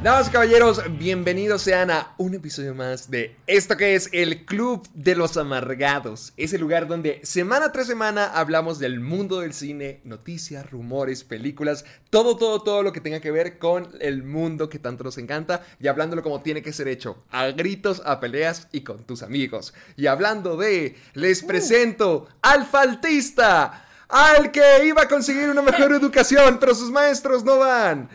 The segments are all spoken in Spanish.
Damas y caballeros, bienvenidos sean a un episodio más de esto que es el Club de los Amargados. Es el lugar donde semana tras semana hablamos del mundo del cine, noticias, rumores, películas, todo, todo, todo lo que tenga que ver con el mundo que tanto nos encanta y hablándolo como tiene que ser hecho, a gritos, a peleas y con tus amigos. Y hablando de, les presento al faltista, al que iba a conseguir una mejor educación, pero sus maestros no van.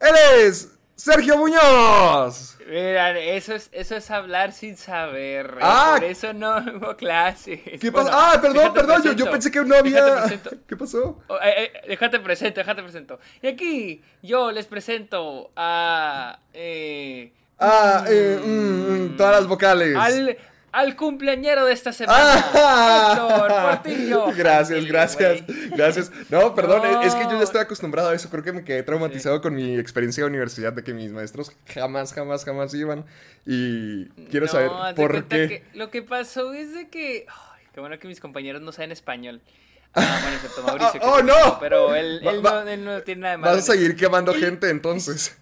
Él es Sergio Muñoz. Mira, eso es, eso es hablar sin saber. Ah. Por eso no hubo clases. ¿Qué Bueno, pasó? Ah, perdón, perdón, yo, yo pensé que no había... ¿Qué pasó? Oh, eh, eh, déjate presento, déjate presento. Y aquí yo les presento a... eh, Ah, eh, mm, mm, todas las vocales. al, al cumpleañero de esta semana. Héctor Ah, Portillo. gracias, gracias, gracias. No, perdón, No. es que yo ya estoy acostumbrado a eso. Creo que me quedé traumatizado con mi experiencia de universidad de que mis maestros jamás, jamás, jamás iban. Y quiero No, saber por qué. que lo que pasó es de que... Ay, qué bueno que mis compañeros no saben español. Ah, bueno, excepto Mauricio. ¡Oh, no! Pero él, él Va- no, él no tiene nada de malo. Vas a seguir quemando gente entonces.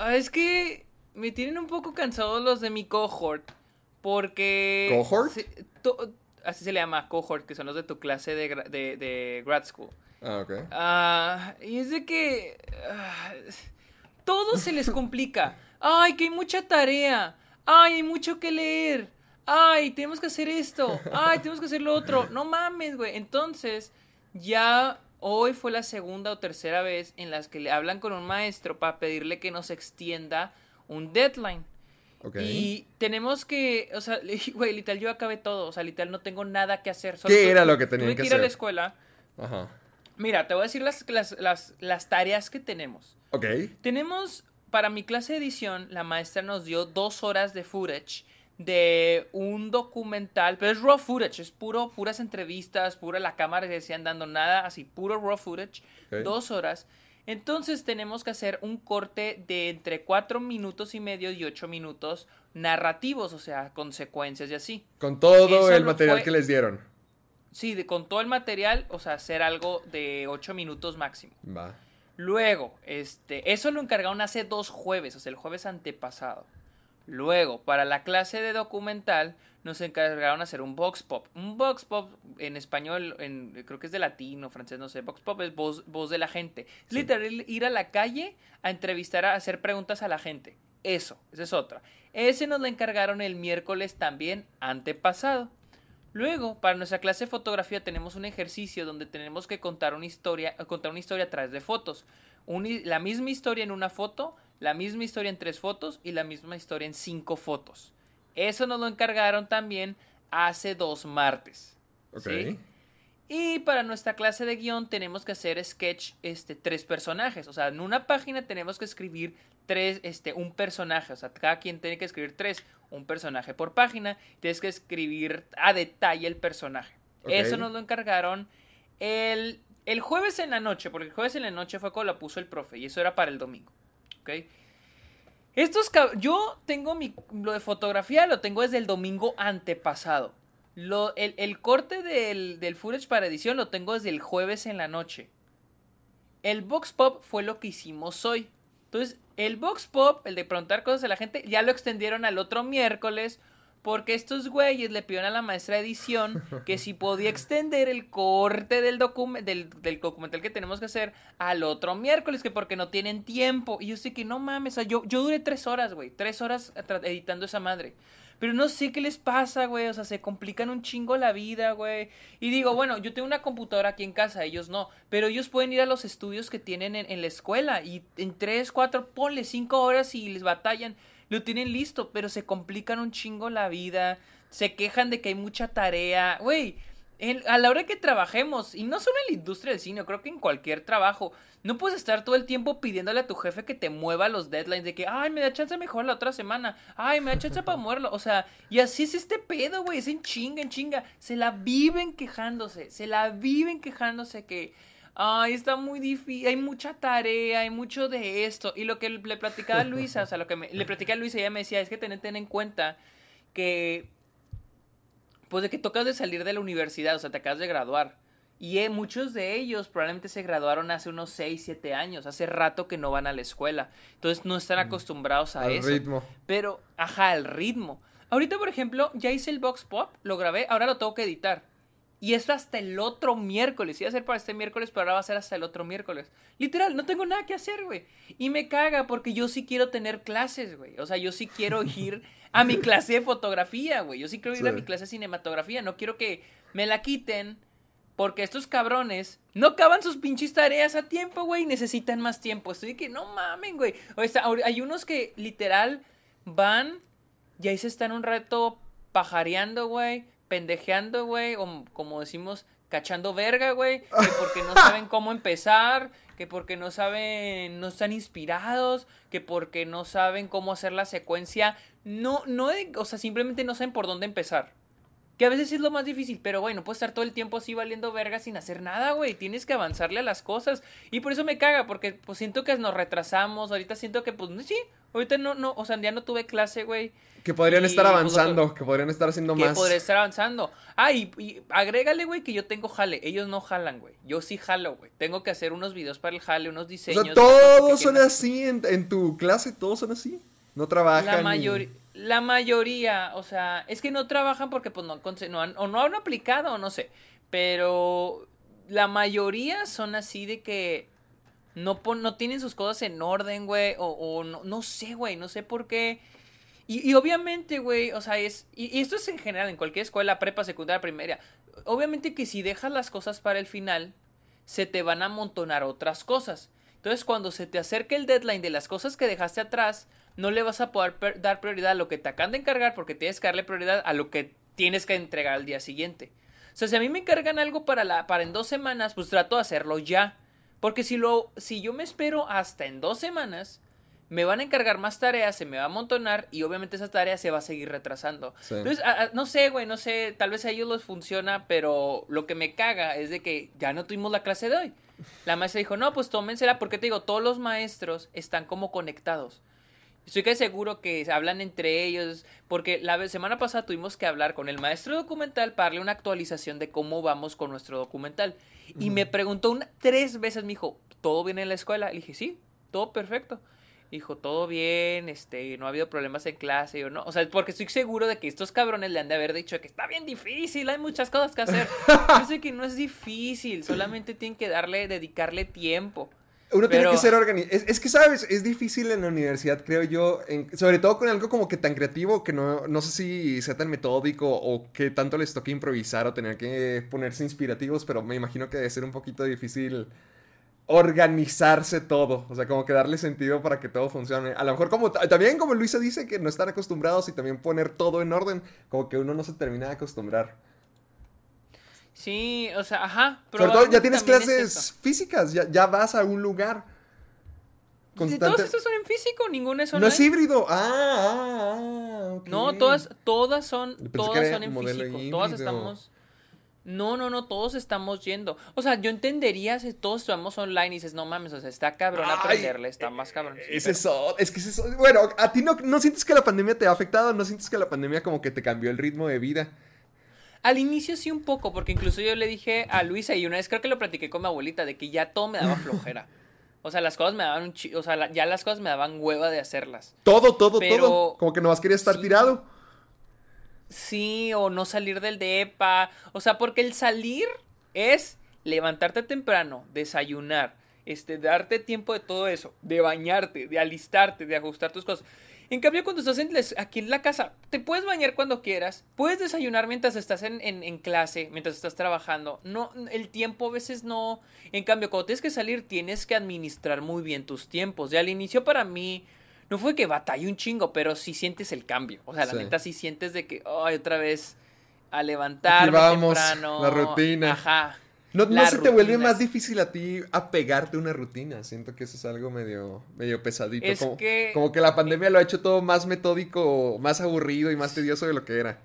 Ah, es que me tienen un poco cansados los de mi cohort. Porque. ¿Cohort? así se le llama cohort, que son los de tu clase de, de, de grad school. Ah, ok. Ah, y es de que. ah, todo se les complica. Ay, que hay mucha tarea. Ay, hay mucho que leer. Ay, tenemos que hacer esto. Ay, tenemos que hacer lo otro. No mames, güey. Entonces, ya hoy fue la segunda o tercera vez en las que le hablan con un maestro para pedirle que nos extienda un deadline. Ok. Y tenemos que, o sea, güey, literal, yo acabé todo. O sea, literal, no tengo nada que hacer. ¿Qué tuve- era lo que tenían tuve que ir a la hacer? escuela. Ajá. Mira, te voy a decir las, las, las, las tareas que tenemos. Ok. Tenemos, para mi clase de edición, la maestra nos dio dos horas de footage de un documental, pero es raw footage, es puro, puras entrevistas, pura la cámara que se andando nada, así, puro raw footage, Ok. dos horas. Entonces tenemos que hacer un corte de entre cuatro minutos y medio y ocho minutos narrativos, o sea, consecuencias y así. Con todo Eso el material fue- que les dieron. Sí, de, con todo el material, o sea, hacer algo de ocho minutos máximo. Va. Luego, este, eso lo encargaron hace dos jueves, o sea, el jueves antepasado. Luego, para la clase de documental, nos encargaron hacer un box pop. Un box pop en español, en, creo que es de latino, francés, no sé. Box pop es voz, voz de la gente. Es literal ir a la calle a entrevistar, a hacer preguntas a la gente. Eso, esa es otra. Ese nos lo encargaron el miércoles también antepasado. Luego, para nuestra clase de fotografía tenemos un ejercicio donde tenemos que contar una historia, contar una historia a través de fotos. Un la misma historia en una foto, la misma historia en tres fotos y la misma historia en cinco fotos. Eso nos lo encargaron también hace dos martes. Ok. ¿sí? Y para nuestra clase de guion tenemos que hacer sketch, este, tres personajes. O sea, en una página tenemos que escribir tres, este, un personaje. O sea, cada quien tiene que escribir tres, un personaje por página. Tienes que escribir a detalle el personaje. Ok. Eso nos lo encargaron el, el jueves en la noche, porque el jueves en la noche fue cuando la puso el profe y eso era para el domingo. ¿Ok? Estos yo tengo mi lo de fotografía lo tengo desde el domingo antepasado. Lo, el, el corte del, del footage para edición lo tengo desde el jueves en la noche. El box pop fue lo que hicimos hoy. Entonces, el box pop, el de preguntar cosas a la gente, ya lo extendieron al otro miércoles porque estos güeyes le pidieron a la maestra de edición que si podía extender el corte del, docume- del, del documental que tenemos que hacer al otro miércoles, que porque no tienen tiempo. Y yo sé que no mames, o sea, yo, yo duré tres horas, güey, tres horas editando esa madre. Pero no sé qué les pasa, güey. O sea, se complican un chingo la vida, güey. Y digo, bueno, yo tengo una computadora aquí en casa, ellos no. Pero ellos pueden ir a los estudios que tienen en, en la escuela. Y en tres, cuatro, ponle cinco horas y les batallan. Lo tienen listo, pero se complican un chingo la vida. Se quejan de que hay mucha tarea. Güey, a la hora que trabajemos, y no solo en la industria del cine, creo que en cualquier trabajo, no puedes estar todo el tiempo pidiéndole a tu jefe que te mueva los deadlines de que, ay, me da chance mejor la otra semana, ay, me da chance para moverlo, o sea, y así es este pedo, güey, es en chinga, en chinga, se la viven quejándose, se la viven quejándose que, ay, está muy difícil, hay mucha tarea, hay mucho de esto, y lo que le platicaba a Luisa, o sea, lo que le platicaba a Luisa, ella me decía, es que ten, ten en cuenta que pues de que tocas de salir de la universidad, o sea, te acabas de graduar. Y eh, muchos de ellos probablemente se graduaron hace unos 6, 7 años, hace rato que no van a la escuela. Entonces no están mm. acostumbrados a al eso. ritmo. Pero, ajá, el ritmo. Ahorita, por ejemplo, ya hice el Box Pop, lo grabé, ahora lo tengo que editar. Y esto hasta el otro miércoles. Iba a ser para este miércoles, pero ahora va a ser hasta el otro miércoles. Literal, no tengo nada que hacer, güey. Y me caga porque yo sí quiero tener clases, güey. O sea, yo sí quiero ir a mi clase de fotografía, güey. Yo sí quiero ir a mi clase de cinematografía. No quiero que me la quiten porque estos cabrones no acaban sus pinches tareas a tiempo, güey. Necesitan más tiempo. Estoy de que no mamen, güey. O sea, hay unos que literal van y ahí se están un rato pajareando, güey. Pendejeando, güey. O como decimos, cachando verga, güey. Que porque no saben cómo empezar que porque no saben, no están inspirados, que porque no saben cómo hacer la secuencia, no, no, o sea, simplemente no saben por dónde empezar. Que a veces es lo más difícil, pero güey, no puedes estar todo el tiempo así valiendo verga sin hacer nada, güey. Tienes que avanzarle a las cosas. Y por eso me caga, porque pues siento que nos retrasamos. Ahorita siento que, pues, sí, ahorita no, no, o sea, ya no tuve clase, güey. Que podrían estar avanzando, que podrían estar haciendo más. Que podrían estar avanzando. Ah, y, agrégale, güey, que yo tengo jale. Ellos no jalan, güey. Yo sí jalo, güey. Tengo que hacer unos videos para el jale, unos diseños. O sea, todos son así en, en, tu clase, todos son así. No trabajan. La mayoría la mayoría, o sea, es que no trabajan porque pues no, no han, o no han aplicado, o no sé, pero la mayoría son así de que no, no tienen sus cosas en orden, güey, o, o no, no sé, güey, no sé por qué. Y, y obviamente, güey, o sea, es, y, y, esto es en general, en cualquier escuela, prepa, secundaria, primaria, obviamente que si dejas las cosas para el final, se te van a amontonar otras cosas. Entonces, cuando se te acerque el deadline de las cosas que dejaste atrás, no le vas a poder dar prioridad a lo que te acaban de encargar porque tienes que darle prioridad a lo que tienes que entregar al día siguiente. O sea, si a mí me encargan algo para, la, para en dos semanas, pues trato de hacerlo ya. Porque si, lo, si yo me espero hasta en dos semanas, me van a encargar más tareas, se me va a amontonar y obviamente esa tarea se va a seguir retrasando. Entonces, no sé, güey, no sé, tal vez a ellos les funciona, pero lo que me caga es de que ya no tuvimos la clase de hoy. La maestra dijo, no, pues tómensela porque te digo, todos los maestros están como conectados. Estoy que seguro que hablan entre ellos, porque la semana pasada tuvimos que hablar con el maestro documental para darle una actualización de cómo vamos con nuestro documental. Y me preguntó tres veces, me dijo, ¿todo bien en la escuela? Le dije, sí, todo perfecto. Dijo, todo bien, este, no ha habido problemas en clase o no. O sea, porque estoy seguro de que estos cabrones le han de haber dicho que está bien difícil, hay muchas cosas que hacer. Yo sé que no es difícil, solamente tienen que darle, dedicarle tiempo. Uno tiene que ser organizado. Es, que, ¿sabes? Es difícil en la universidad, creo yo. sobre todo con algo como que tan creativo que no, no sé si sea tan metódico o que tanto les toque improvisar o tener que ponerse inspirativos, pero me imagino que debe ser un poquito difícil organizarse todo. O sea, como que darle sentido para que todo funcione. A lo mejor como también como Luisa dice que no están acostumbrados y también poner todo en orden, como que uno no se termina de acostumbrar. Sí, o sea, ajá. Sobre todo ya tienes clases físicas, ya, ya, vas a un lugar. Constante. ¿Todos estos son en físico? ¿Ninguno es online? No es híbrido. Ah, ah, ah No, todas, todas son, todas son en físico. Todas estamos... No, no, no, todos estamos yendo. O sea, yo entendería si todos estamos online y dices, no mames, o sea, está cabrón aprenderle, está más cabrón. es eso, es que es eso. Bueno, ¿a ti no, no sientes que la pandemia te ha afectado? ¿No sientes que la pandemia como que te cambió el ritmo de vida? Al inicio sí un poco, porque incluso yo le dije a Luisa y una vez creo que lo platiqué con mi abuelita de que ya todo me daba flojera. O sea, las cosas me daban un o sea, ya las cosas me daban hueva de hacerlas. Todo, todo, todo. Como que nomás quería estar tirado. Sí, o no salir del depa. O sea, porque el salir es levantarte temprano, desayunar, este, darte tiempo de todo eso, de bañarte, de alistarte, de ajustar tus cosas. En cambio, cuando estás en aquí en la casa, te puedes bañar cuando quieras, puedes desayunar mientras estás en, en, clase, mientras estás trabajando. No, el tiempo a veces no. En cambio, cuando tienes que salir, tienes que administrar muy bien tus tiempos. Y al inicio para mí, no fue que batallé un chingo, pero sí sientes el cambio. O sea, la neta sí sientes de que, ay, otra vez a levantarme vamos, temprano. La rutina. Ajá. ¿No, se te vuelve más difícil a ti apegarte a una rutina? Siento que eso es algo medio, medio pesadito. como, que... como que la pandemia lo ha hecho todo más metódico, más aburrido y más tedioso de lo que era.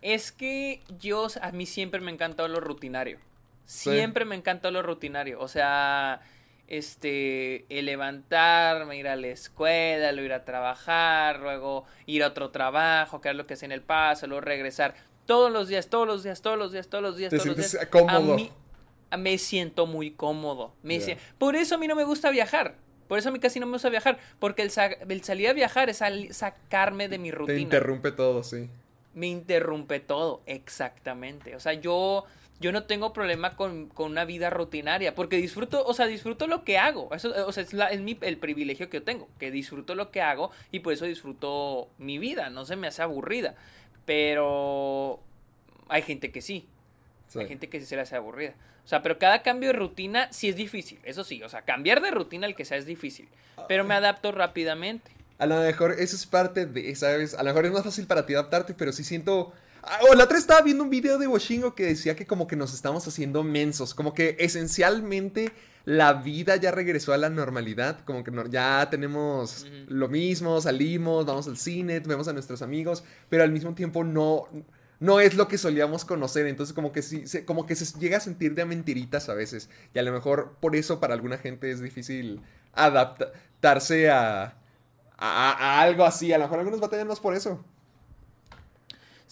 Es que yo, a mí siempre me encantó lo rutinario. Siempre me encantó lo rutinario. O sea, este, el levantarme, ir a la escuela, luego ir a trabajar, luego ir a otro trabajo, que es lo que hacía en el paso, luego regresar todos los días, todos los días, todos los días, todos los días, todos los días. Cómodo? Me siento muy cómodo. Me Por eso a mí no me gusta viajar. Por eso a mí casi no me gusta viajar. Porque el, salir a viajar es sacarme de mi rutina. Te interrumpe todo, sí. Me interrumpe todo, exactamente. O sea, yo, yo no tengo problema con, una vida rutinaria. Porque disfruto, o sea, disfruto lo que hago. Eso, o sea, es, el privilegio que yo tengo. Que disfruto lo que hago y por eso disfruto mi vida. No se me hace aburrida. Pero hay gente que sí. Hay gente que sí se le hace aburrida. O sea, pero cada cambio de rutina sí es difícil, eso sí. O sea, cambiar de rutina al que sea es difícil. Pero me adapto rápidamente. A lo mejor eso es parte de, ¿sabes? A lo mejor es más fácil para ti adaptarte, pero sí siento... Ah, o la otra estaba viendo un video de Washingo que decía que como que nos estamos haciendo mensos, como que esencialmente la vida ya regresó a la normalidad, como que ya tenemos lo mismo, salimos, vamos al cine, vemos a nuestros amigos, pero al mismo tiempo no no es lo que solíamos conocer. Entonces, como que sí, como que se llega a sentir de mentiritas a veces. Y a lo mejor por eso para alguna gente es difícil adaptarse a, a, algo así. A lo mejor algunos batallan más por eso.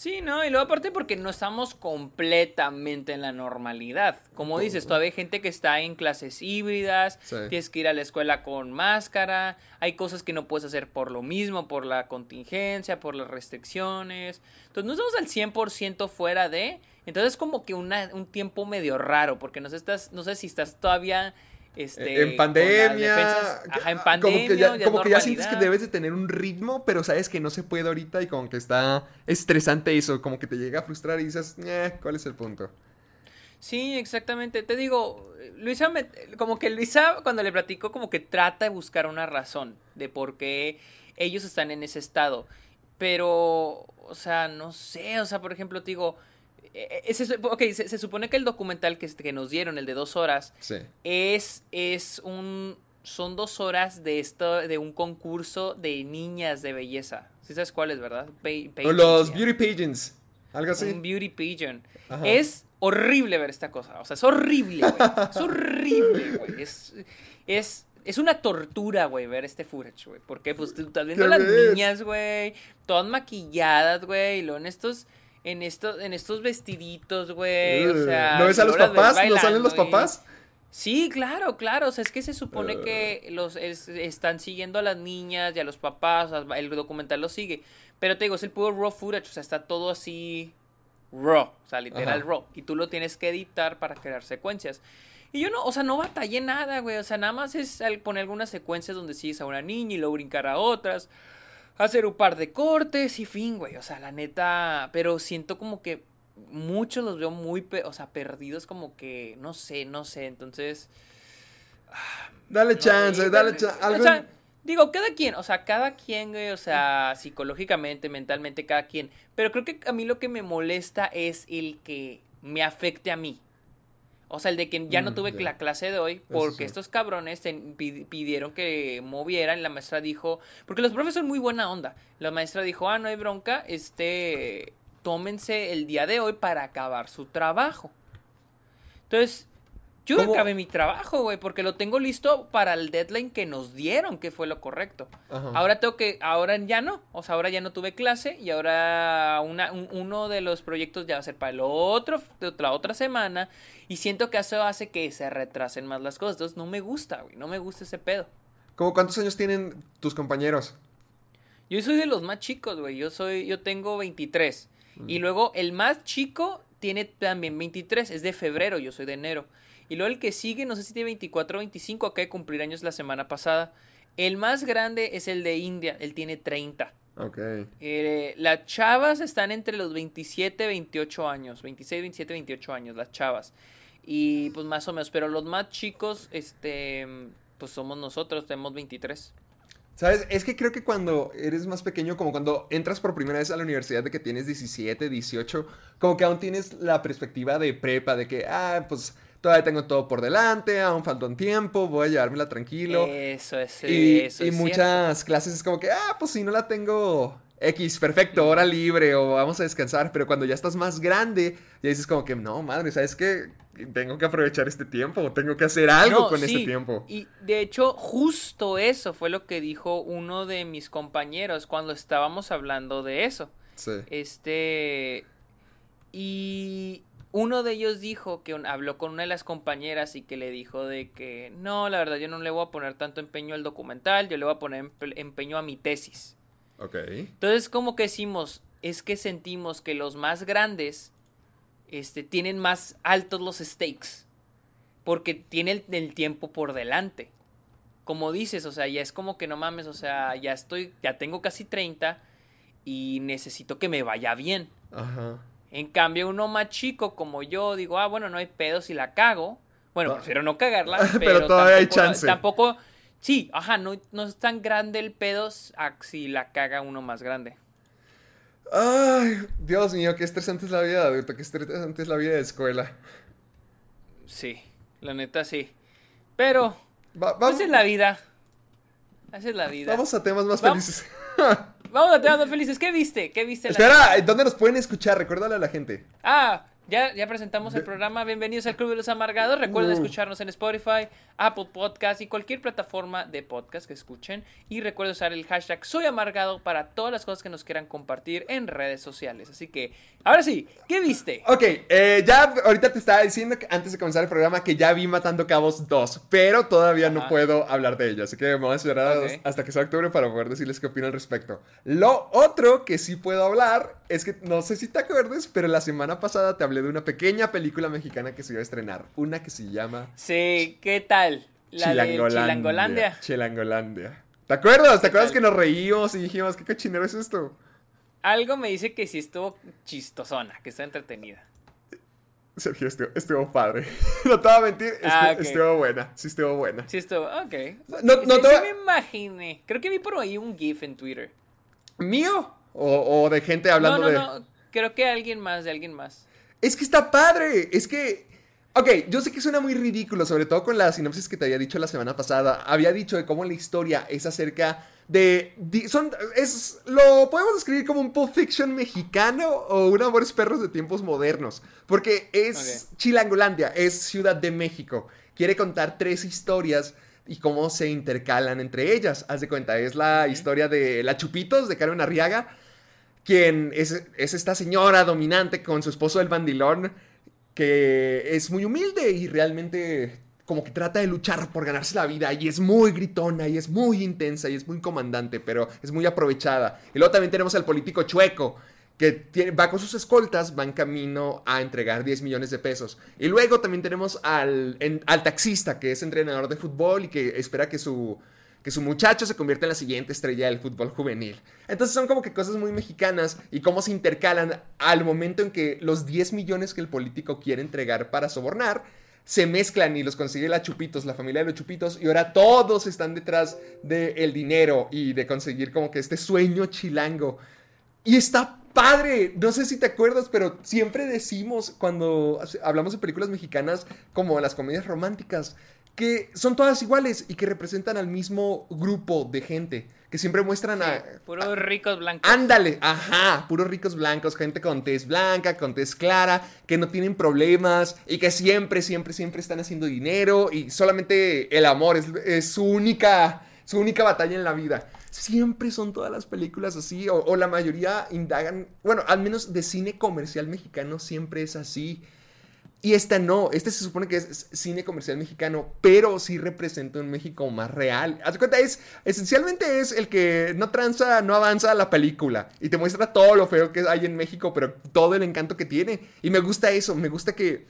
Sí, no, y luego aparte porque no estamos completamente en la normalidad. Como dices, todavía hay gente que está en clases híbridas, tienes que ir a la escuela con máscara, hay cosas que no puedes hacer por lo mismo, por la contingencia, por las restricciones. Entonces no estamos al 100% fuera de... Entonces es como que una, un tiempo medio raro, porque no sé, estás, no sé si estás todavía este, en pandemia. en pandemia. Como que, ya, sientes que debes de tener un ritmo, pero sabes que no se puede ahorita y como que está estresante eso, como que te llega a frustrar y dices, eh, ¿cuál es el punto? Sí, exactamente. Te digo, Luisa, como que Luisa cuando le platico, como que trata de buscar una razón de por qué ellos están en ese estado. Pero, o sea, no sé, o sea, por ejemplo, te digo, eh, eh, ok, se, supone que el documental que, que, nos dieron, el de dos horas, es, es un... Son dos horas de esto, de un concurso de niñas de belleza. ¿Sí sabes cuál es, verdad? los beauty pageants. Algo así. Un beauty pageant. Es horrible ver esta cosa. O sea, es horrible, güey. es horrible, güey. Es, es, es una tortura, güey, ver este footage, güey. Porque, pues, tú estás viendo a las niñas, güey, todas maquilladas, güey, y luego en estos en, esto, en estos vestiditos, güey. O sea, ¿No ves a los papás? ¿No salen los papás? Sí, claro, claro. O sea, es que se supone que ah. los están siguiendo a las niñas y a los papás. el documental lo sigue. Pero te digo, es el puro raw footage. O sea, está todo así raw. O sea, literal raw. Y tú lo tienes que editar para crear secuencias. Y yo no, o sea, no batallé nada, güey. O sea, nada más es poner algunas secuencias donde sigues a una niña y luego brincar a otras hacer un par de cortes y fin, güey. O sea, la neta, pero siento como que muchos los veo muy, o sea, perdidos como que, no sé, no sé, entonces... Ah, dale chance, dale chance. O sea, digo, cada quien, o sea, cada quien, güey, o sea, psicológicamente, mentalmente, cada quien. Pero creo que a mí lo que me molesta es el que me afecte a mí. O sea, el de que ya no mm, tuve la clase de hoy porque estos cabrones pidieron que movieran la maestra dijo, porque los profes son muy buena onda. La maestra dijo, ah, no hay bronca, este, tómense el día de hoy para acabar su trabajo. Entonces, yo acabé mi trabajo, güey, porque lo tengo listo para el deadline que nos dieron, que fue lo correcto. Ahora tengo que, ahora ya no, o sea, ahora ya no tuve clase y ahora una, uno de los proyectos ya va a ser para el otro, de la otra semana y siento que eso hace que se retrasen más las cosas. Entonces no me gusta, güey, no me gusta ese pedo. ¿Cómo cuántos años tienen tus compañeros? Yo soy de los más chicos, güey, yo soy, yo tengo 23. Y mm. luego el más chico tiene también 23, es de febrero, yo soy de enero. Y luego el que sigue, no sé si tiene 24 o 25, acaba de cumplir años la semana pasada. El más grande es el de India, él tiene 30. Ok. Eh, las chavas están entre los 27, 28 años. 26, 27, 28 años, las chavas. Y pues más o menos. Pero los más chicos, este, pues somos nosotros, tenemos 23. ¿Sabes? Es que creo que cuando eres más pequeño, como cuando entras por primera vez a la universidad de que tienes 17, 18, como que aún tienes la perspectiva de prepa, de que, ah, pues todavía tengo todo por delante, aún falta un tiempo, voy a llevármela tranquilo. Eso es. Y, eso y es muchas clases es como que, ah, pues si no la tengo X, perfecto, hora libre o vamos a descansar, pero cuando ya estás más grande, ya dices como que, no, madre, ¿sabes qué? Tengo que aprovechar este tiempo, tengo que hacer algo No, con sí, este tiempo. Y de hecho, justo eso fue lo que dijo uno de mis compañeros cuando estábamos hablando de eso. Sí. Este. Y uno de ellos dijo que un- habló con una de las compañeras y que le dijo de que no, la verdad, yo no le voy a poner tanto empeño al documental, yo le voy a poner empe- empeño a mi tesis. Ok. Entonces, como que decimos, es que sentimos que los más grandes este, tienen más altos los stakes. Porque tiene el, el tiempo por delante. Como dices, o sea, ya es como que no mames, o sea, ya estoy, ya tengo casi 30 y necesito que me vaya bien. Ajá. En cambio, uno más chico como yo, digo, ah, bueno, no hay pedo si la cago. Bueno, Ah. prefiero no cagarla, Pero pero, todavía hay chance. Tampoco, sí, ajá, no, no es tan grande el pedo si la caga uno más grande. Ay, Dios mío, qué estresante es la vida de adulto, qué estresante es la vida de escuela. Sí, la neta sí. Pero, Va- pues vamos, es la vida. Es la vida. vamos a temas más Vamos. felices. Vamos a temas más felices. ¿Qué viste? ¿Qué viste? Espera? ¿dónde nos pueden escuchar? Recuérdale a la gente. Ah, ya, ya presentamos el programa. Bienvenidos al Club de los Amargados. Recuerden escucharnos en Spotify, Apple Podcast y cualquier plataforma de podcast que escuchen. Y recuerden usar el hashtag Soy Amargado para todas las cosas que nos quieran compartir en redes sociales. Así que, ahora sí, ¿qué viste? Ok, eh, ya ahorita te estaba diciendo que antes de comenzar el programa que ya vi Matando Cabos 2, pero todavía no puedo hablar de ello, así que me voy a esperar hasta que sea octubre para poder decirles qué opino al respecto. Lo otro que sí puedo hablar es que no sé si te acuerdas, pero la semana pasada te hablé de una pequeña película mexicana que se iba a estrenar, una que se llama Sí, ¿qué tal? La de Chilangolandia. Chilangolandia. ¿Te acuerdas? ¿Te acuerdas que nos reímos y dijimos, qué cochinero es esto? Algo me dice que sí estuvo chistosona, que está entretenida. Sergio, estuvo, estuvo padre. no te voy a mentir, estuvo, Ah, estuvo buena, sí estuvo buena. Sí estuvo, ok. No- no sí, te sí va- me imaginé. Creo que vi por ahí un GIF en Twitter. ¿Mío? O, o de gente hablando no, no, de... no. Creo que alguien más, de alguien más. Es que está padre, es que... Ok, yo sé que suena muy ridículo, sobre todo con la sinopsis que te había dicho la semana pasada. Había dicho de cómo la historia es acerca de... son, es, lo podemos describir como un Pulp Fiction mexicano o un Amores Perros de tiempos modernos. Porque es Ok. Chilangolandia, es Ciudad de México. Quiere contar tres historias y cómo se intercalan entre ellas. Haz de cuenta, es la historia de La Chupitos, de Carmen Arriaga, quien es, es esta señora dominante con su esposo el bandilón, que es muy humilde y realmente como que trata de luchar por ganarse la vida y es muy gritona y es muy intensa y es muy comandante, pero es muy aprovechada. Y luego también tenemos al político chueco, que tiene- va con sus escoltas, va en camino a entregar 10 millones de pesos. Y luego también tenemos al, al taxista, que es entrenador de fútbol y que espera que su, que su muchacho se convierta en la siguiente estrella del fútbol juvenil. Entonces son como que cosas muy mexicanas y cómo se intercalan al momento en que los 10 millones que el político quiere entregar para sobornar se mezclan y los consigue la Chupitos, la familia de los Chupitos, y ahora todos están detrás del dinero y de conseguir como que este sueño chilango. Y está padre, no sé si te acuerdas, pero siempre decimos cuando hablamos de películas mexicanas como las comedias románticas, que son todas iguales y que representan al mismo grupo de gente, que siempre muestran a... Puros ricos blancos. Ándale, ajá, puros ricos blancos, gente con tez blanca, con tez clara, que no tienen problemas y que siempre, siempre, siempre están haciendo dinero y solamente el amor es, es su única, su única batalla en la vida. Siempre son todas las películas así, o, o la mayoría indagan, bueno, al menos de cine comercial mexicano siempre es así. Y esta no, este se supone que es cine comercial mexicano, pero sí representa un México más real. Haz cuenta, es, esencialmente es el que no tranza, no avanza la película y te muestra todo lo feo que hay en México, pero todo el encanto que tiene. Y me gusta eso, me gusta que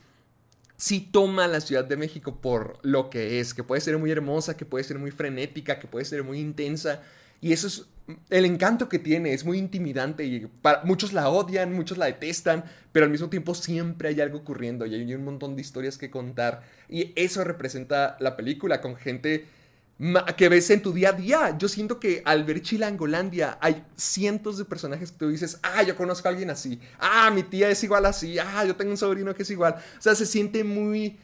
sí toma la Ciudad de México por lo que es, que puede ser muy hermosa, que puede ser muy frenética, que puede ser muy intensa. Y eso es el encanto que tiene, es muy intimidante y para, muchos la odian, muchos la detestan, pero al mismo tiempo siempre hay algo ocurriendo y hay un montón de historias que contar. Y eso representa la película con gente que ves en tu día a día. Yo siento que al ver Chilangolandia hay cientos de personajes que tú dices, ah, yo conozco a alguien así, ah, mi tía es igual así, ah, yo tengo un sobrino que es igual. O sea, se siente muy...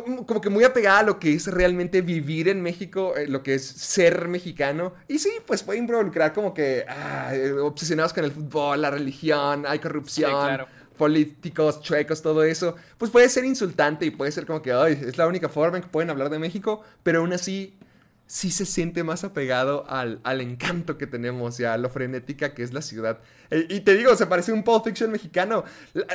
Como, que muy apegada a lo que es realmente vivir en México, eh, lo que es ser mexicano. Y sí, pues puede involucrar como que ah, obsesionados con el fútbol, la religión, hay corrupción. Sí, claro políticos, chuecos, todo eso, pues puede ser insultante y puede ser como que, ay, es la única forma en que pueden hablar de México, pero aún así sí se siente más apegado al, al encanto que tenemos y a lo frenética que es la ciudad. E, y te digo, se parece un Pulp Fiction mexicano.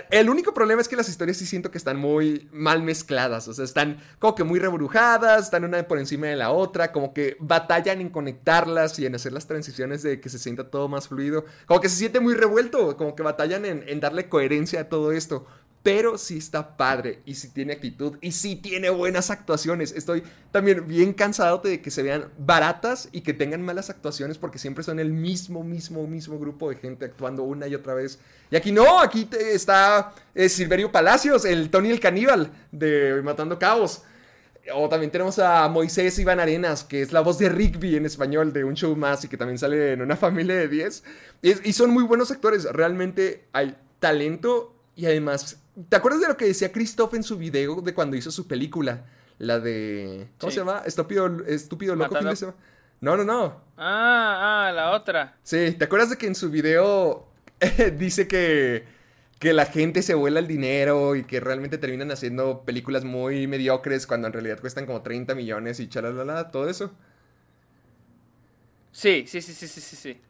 El único problema es que las historias sí siento que están muy mal mezcladas, o sea, están como que muy rebrujadas, están una por encima de la otra, como que batallan en conectarlas y en hacer las transiciones de que se sienta todo más fluido, como que se siente muy revuelto, como que batallan en, en darle coherencia a todo esto pero sí está padre y sí tiene actitud y sí tiene buenas actuaciones. Estoy también bien cansado de que se vean baratas y que tengan malas actuaciones porque siempre son el mismo, mismo, mismo grupo de gente actuando una y otra vez. Y aquí no, aquí está eh, Silverio Palacios, el Tony el Caníbal de Matando Cabos. O también tenemos a Moisés Iván Arenas, que es la voz de Rigby en español de un show más y que también sale en una familia de 10. y son muy buenos actores, realmente hay talento y además ¿Te acuerdas de lo que decía Christoph en su video de cuando hizo su película? La de. ¿Cómo se llama? Estúpido, estúpido loco fin de semana. No, no, no. Ah, ah, la otra. Sí, ¿te acuerdas de que en su video dice que, que la gente se vuela el dinero y que realmente terminan haciendo películas muy mediocres cuando en realidad cuestan como 30 millones y chalalala, todo eso? Sí, sí, sí, sí, sí, sí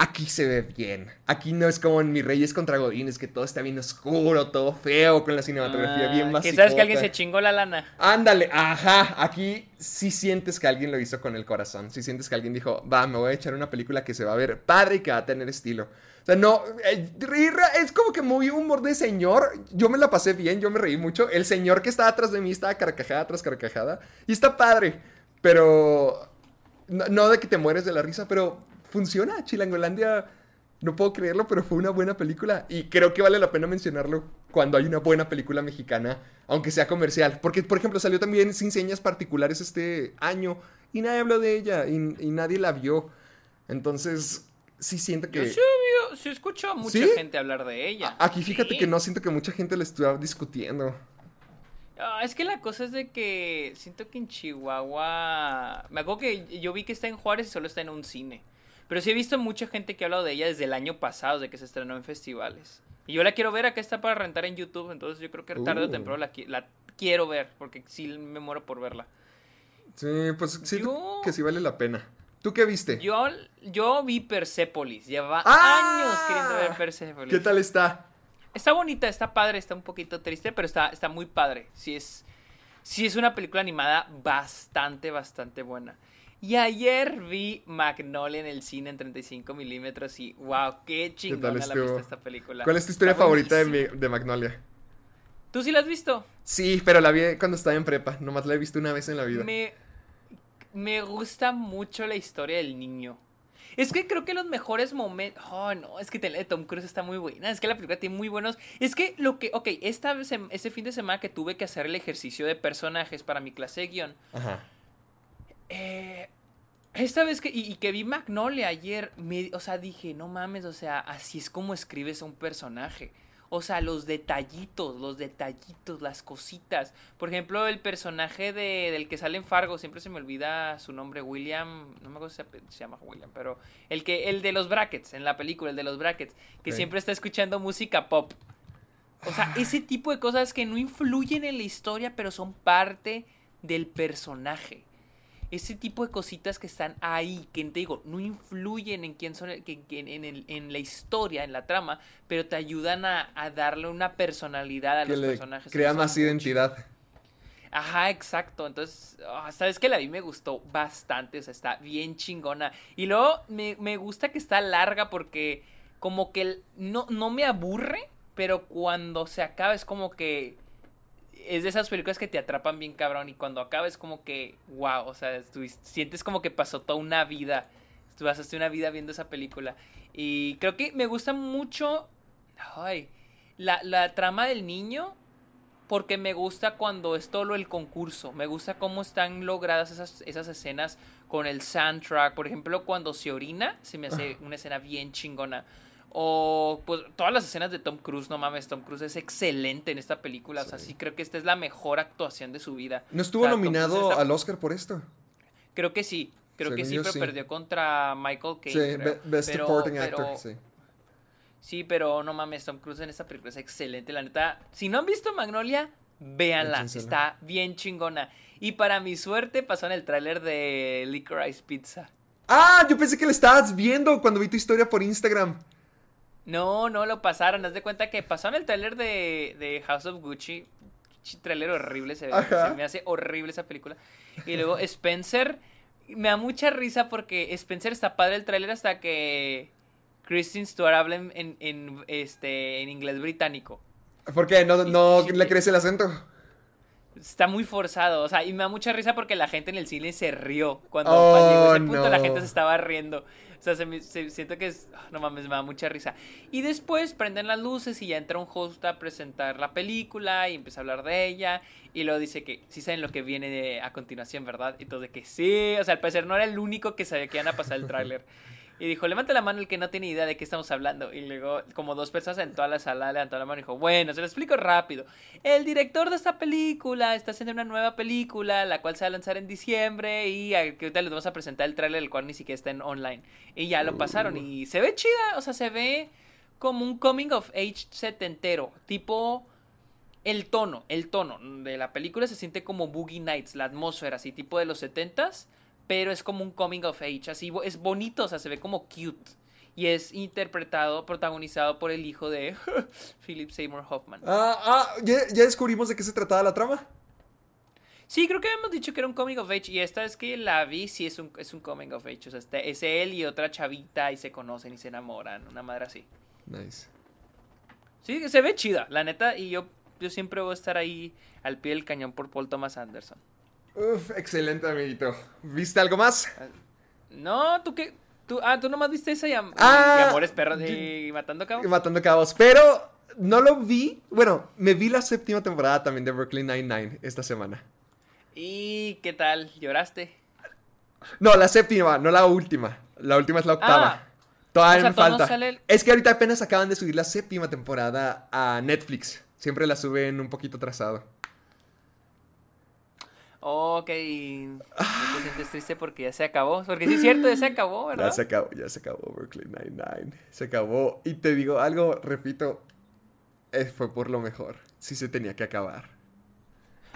aquí se ve bien. Aquí no es como en Mi Reyes contra Godines, que todo está bien oscuro, todo feo, con la cinematografía bien básica. Que sabes que alguien se chingó la lana. Ándale, ajá. Aquí sí sientes que alguien lo hizo con el corazón. Sí sientes que alguien dijo, va, me voy a echar una película que se va a ver padre y que va a tener estilo. O sea, no, eh, es como que muy humor de señor. Yo me la pasé bien, yo me reí mucho. El señor que estaba atrás de mí estaba carcajada tras carcajada. Y está padre, pero... no de que te mueres de la risa, pero funciona. Chilangolandia, no puedo creerlo, pero fue una buena película. Y creo que vale la pena mencionarlo cuando hay una buena película mexicana, aunque sea comercial. Porque, por ejemplo, salió también Sin Señas Particulares este año y nadie habló de ella y, nadie la vio. Entonces, sí siento que... sí, sí escucho a mucha gente hablar de ella. Aquí fíjate que no siento que mucha gente la estuviera discutiendo. Ah, es que la cosa es de que siento que en Chihuahua... Me acuerdo que yo vi que está en Juárez y solo está en un cine. Pero sí he visto mucha gente que ha hablado de ella desde el año pasado, de que se estrenó en festivales. Y yo la quiero ver, acá está para rentar en YouTube, entonces yo creo que tarde o uh. temprano la, quiero ver, porque sí me muero por verla. Sí, pues sí, que sí vale la pena. ¿Tú qué viste? Yo, yo vi Persepolis, lleva ¡Ah! años queriendo ver Persepolis. ¿Qué tal está? Está bonita, está padre, está un poquito triste, pero está, está muy padre. Sí es, sí es una película animada bastante, bastante buena. Y ayer vi Magnolia en el cine en 35 milímetros y wow, qué chingona la vista esta película. ¿Cuál es tu historia favorita de, Magnolia? ¿Tú sí la has visto? Sí, pero la vi cuando estaba en prepa. Nomás la he visto una vez en la vida. Me, me gusta mucho la historia del niño. Es que creo que los mejores momentos. Oh, no, es que Tom Cruise está muy buena. Es que la película tiene muy buenos. Es que lo que. Ok, esta, este fin de semana que tuve que hacer el ejercicio de personajes para mi clase de guion. Ajá eh, esta vez que, y, que vi Magnolia ayer, me, o sea, dije, no mames, o sea, así es como escribes un personaje. O sea, los detallitos, los detallitos, las cositas. Por ejemplo, el personaje de, del que sale en Fargo, siempre se me olvida su nombre, William, no me acuerdo si se, llama William, pero el que el de los brackets, en la película, el de los brackets, que siempre está escuchando música pop. O sea, ese tipo de cosas que no influyen en la historia, pero son parte del personaje ese tipo de cositas que están ahí, que te digo, no influyen en quién son, que, en, en, la historia, en la trama, pero te ayudan a, darle una personalidad a los personajes. Crea más identidad. Ajá, exacto. Entonces, ah, sabes que la vi me gustó bastante, o sea, está bien chingona. Y luego me, me gusta que está larga porque como que no, no me aburre, pero cuando se acaba es como que es de esas películas que te atrapan bien cabrón y cuando acaba es como que wow, o sea, sientes como que pasó toda una vida, tú pasaste una vida viendo esa película y creo que me gusta mucho ay, la, la trama del niño porque me gusta cuando es todo el concurso, me gusta cómo están logradas esas, esas escenas con el soundtrack, por ejemplo, cuando se orina, se me hace una escena bien chingona. O pues todas las escenas de Tom Cruise, no mames, Tom Cruise es excelente en esta película. O sea, sí creo que esta es la mejor actuación de su vida. ¿No estuvo nominado al Oscar por esto? Creo que sí. Creo que sí, pero perdió contra Michael Caine. Sí, Best Supporting Actor, sí. Sí, pero no mames, Tom Cruise en esta película es excelente. La neta, si no han visto Magnolia, véanla. Está bien chingona. Y para mi suerte pasó en el tráiler de Licorice Pizza. Ah, yo pensé que lo estabas viendo cuando vi tu historia por Instagram. No, no lo pasaron. Haz de cuenta que pasaron el tráiler de, House of Gucci. Trailer horrible, se, se me hace horrible esa película. Y luego Spencer, me da mucha risa porque Spencer está padre el tráiler hasta que Kristen Stewart habla en, en, este, en inglés británico. ¿Por qué? ¿No, no le crece el acento? Está muy forzado, o sea, y me da mucha risa porque la gente en el cine se rió. Cuando, llegó ese oh, punto la gente se estaba riendo. O sea, se, siento que es. Ah, no mames, me da mucha risa. Y después prenden las luces y ya entra un host a presentar la película y empieza a hablar de ella. Y luego dice que sí saben lo que viene a continuación, ¿verdad? Y todo de que sí. O sea, al parecer no era el único que sabía que iban a pasar el tráiler. Y dijo, levanta la mano el que no tiene idea de qué estamos hablando. Y luego, como dos personas en toda la sala levantó la mano y dijo, bueno, se lo explico rápido. El director de esta película está haciendo una nueva película, la cual se va a lanzar en diciembre. Y ahorita les vamos a presentar el tráiler, el cual ni siquiera está en online. Y ya lo pasaron. Y se ve chida, o sea, se ve como un coming of age setentero. Tipo el tono, el tono de la película se siente como Boogie Nights, la atmósfera así tipo de los setentas pero es como un coming of age, así es bonito, o sea, se ve como cute. Y es interpretado, protagonizado por el hijo de Philip Seymour Hoffman. Ah, ah ¿ya, descubrimos de qué se trataba la trama. Sí, creo que habíamos dicho que era un coming of age. Y esta vez que la vi, sí es un, es un coming of age. O sea, este, es él y otra chavita y se conocen y se enamoran. Una madre así. Nice. Sí, se ve chida, la neta. Y yo, yo siempre voy a estar ahí al pie del cañón por Paul Thomas Anderson. Uf, excelente, amiguito. ¿Viste algo más? No, tú qué. Tú, ah, tú nomás viste esa y, ah, Amores Perros y Matando Cabos. Matando Cabos. Pero no lo vi. Bueno, me vi la séptima temporada también de Brooklyn Nine-Nine esta semana. ¿Y qué tal? ¿Lloraste? No, la séptima, no la última. La última es la octava. Ah, Todavía me falta. Es que ahorita apenas acaban de subir la séptima temporada a Netflix. Siempre la suben un poquito atrasado. Ok, ¿no te sientes triste porque ya se acabó? Porque sí es cierto, ya se acabó, ¿verdad? Ya se acabó, ya se acabó Brooklyn Nine-Nine. Se acabó. Y te digo algo, repito, eh, fue por lo mejor. Sí se tenía que acabar.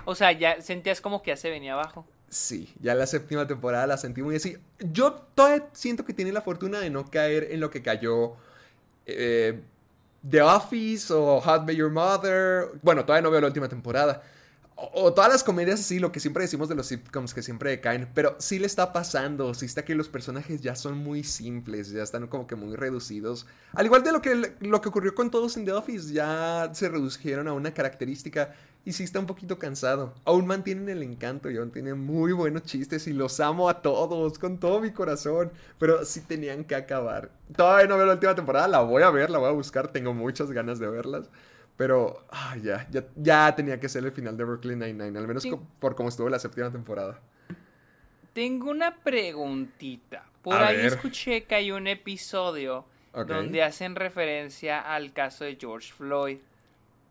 O sea, ya sentías como que ya se venía abajo. Sí, ya la séptima temporada la sentí muy así. Yo todavía siento que tiene la fortuna de no caer en lo que cayó eh, The Office o How Be Your Mother. Bueno, todavía no veo la última temporada o, todas las comedias así, lo que siempre decimos de los sitcoms que siempre caen, pero sí le está pasando, sí está que los personajes ya son muy simples, ya están como que muy reducidos. Al igual de lo que, lo que ocurrió con todos en The Office, ya se redujeron a una característica y sí está un poquito cansado. Aún mantienen el encanto y aún tienen muy buenos chistes y los amo a todos con todo mi corazón, pero sí tenían que acabar. Todavía no veo la última temporada, la voy a ver, la voy a buscar, tengo muchas ganas de verlas. Pero ah, ya, ya, tenía que ser el final de Brooklyn Nine-Nine, al menos por cómo estuvo la séptima temporada. Tengo una preguntita. Por ahí escuché que hay un episodio donde hacen referencia al caso de George Floyd.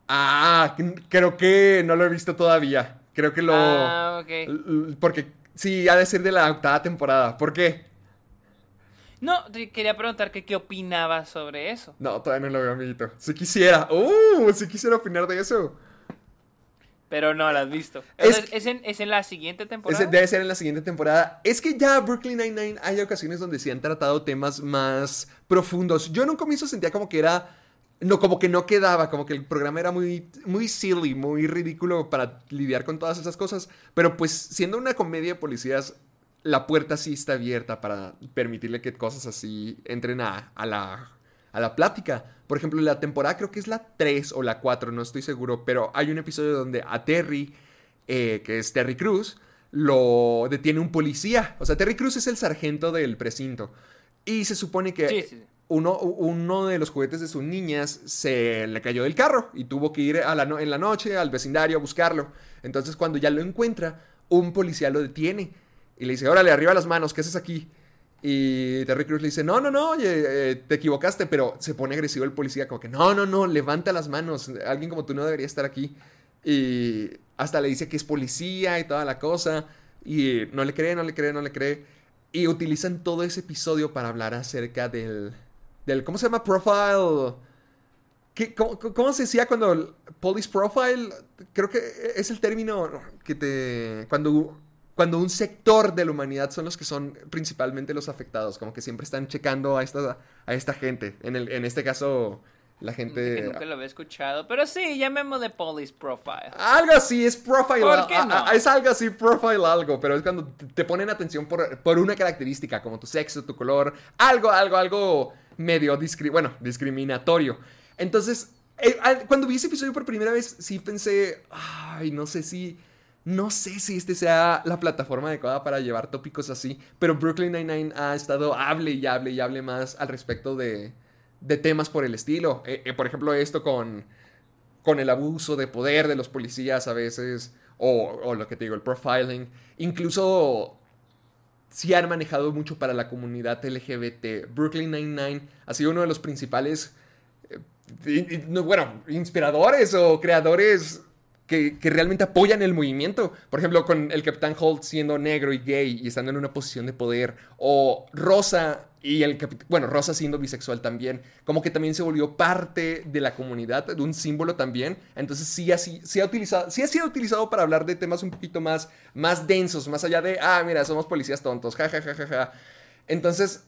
Ah, creo que no lo he visto todavía. Creo que lo... Ah, ok. Porque sí, ha de ser de la octava temporada. ¿Por qué? No, quería preguntar que qué opinaba sobre eso. No, todavía no lo veo, amiguito. Si quisiera. ¡Uh! Si quisiera opinar de eso. Pero no lo has visto. Es, ¿es, en, la siguiente temporada? debe ser en la siguiente temporada. Es que ya Brooklyn Nine-Nine hay ocasiones donde se han tratado temas más profundos. Yo en un comienzo sentía como que era. No, como que no quedaba, como que el programa era muy, muy silly, muy ridículo para lidiar con todas esas cosas. Pero pues siendo una comedia de policías, la puerta sí está abierta para permitirle que cosas así entren a, la, a la plática. Por ejemplo, la temporada creo que es la 3 o la 4, no estoy seguro, pero hay un episodio donde a Terry, eh, que es Terry Cruz, lo detiene un policía. O sea, Terry Cruz es el sargento del precinto. Y se supone que Uno, uno, de los juguetes de sus niñas se le cayó del carro y tuvo que ir a la en la noche al vecindario a buscarlo. Entonces, cuando ya lo encuentra, un policía lo detiene y le dice: Órale, arriba las manos, ¿qué haces aquí? Y Terry Cruz le dice, no, no, no, oye, eh, te equivocaste, pero se pone agresivo el policía, como que, no, no, no, levanta las manos, alguien como tú no debería estar aquí. Y hasta le dice que es policía y toda la cosa, y no le cree, no le cree, no le cree. Y utilizan todo ese episodio para hablar acerca del, del ¿cómo se llama? Profile. ¿Qué, cómo, cómo, se decía cuando police profile? Creo que es el término que te... Cuando cuando un sector de la humanidad son los que son principalmente los afectados, como que siempre están checando a esta, a esta gente. En, el, en este caso, la gente... Que nunca lo había escuchado, pero sí, llamemos de police profile. Algo así, es profile. ¿Por qué no? es algo así, profile algo, pero es cuando te ponen atención por, por una característica, como tu sexo, tu color, algo, algo, algo medio bueno, discriminatorio. Entonces, eh, cuando vi ese episodio por primera vez, sí pensé, ay, no sé si no sé si este sea la plataforma adecuada para llevar tópicos así, pero Brooklyn Nine-Nine ha estado hable y hable y hable más al respecto de, de temas por el estilo. Eh, eh, por ejemplo, esto con, con el abuso de poder de los policías a veces, o, o lo que te digo, el profiling. Incluso sí han manejado mucho para la comunidad LGBT. Brooklyn Nine-Nine ha sido uno de los principales, eh, bueno, inspiradores o creadores que, realmente apoyan el movimiento. Por ejemplo, con el Capitán Holt siendo negro y gay y estando en una posición de poder. O Rosa y el bueno, Rosa siendo bisexual también. Como que también se volvió parte de la comunidad, de un símbolo también. Entonces sí, así, sí, ha, utilizado, sí ha sido utilizado para hablar de temas un poquito más, más densos, más allá de, ah, mira, somos policías tontos, ja, ja, ja, ja, ja. Entonces,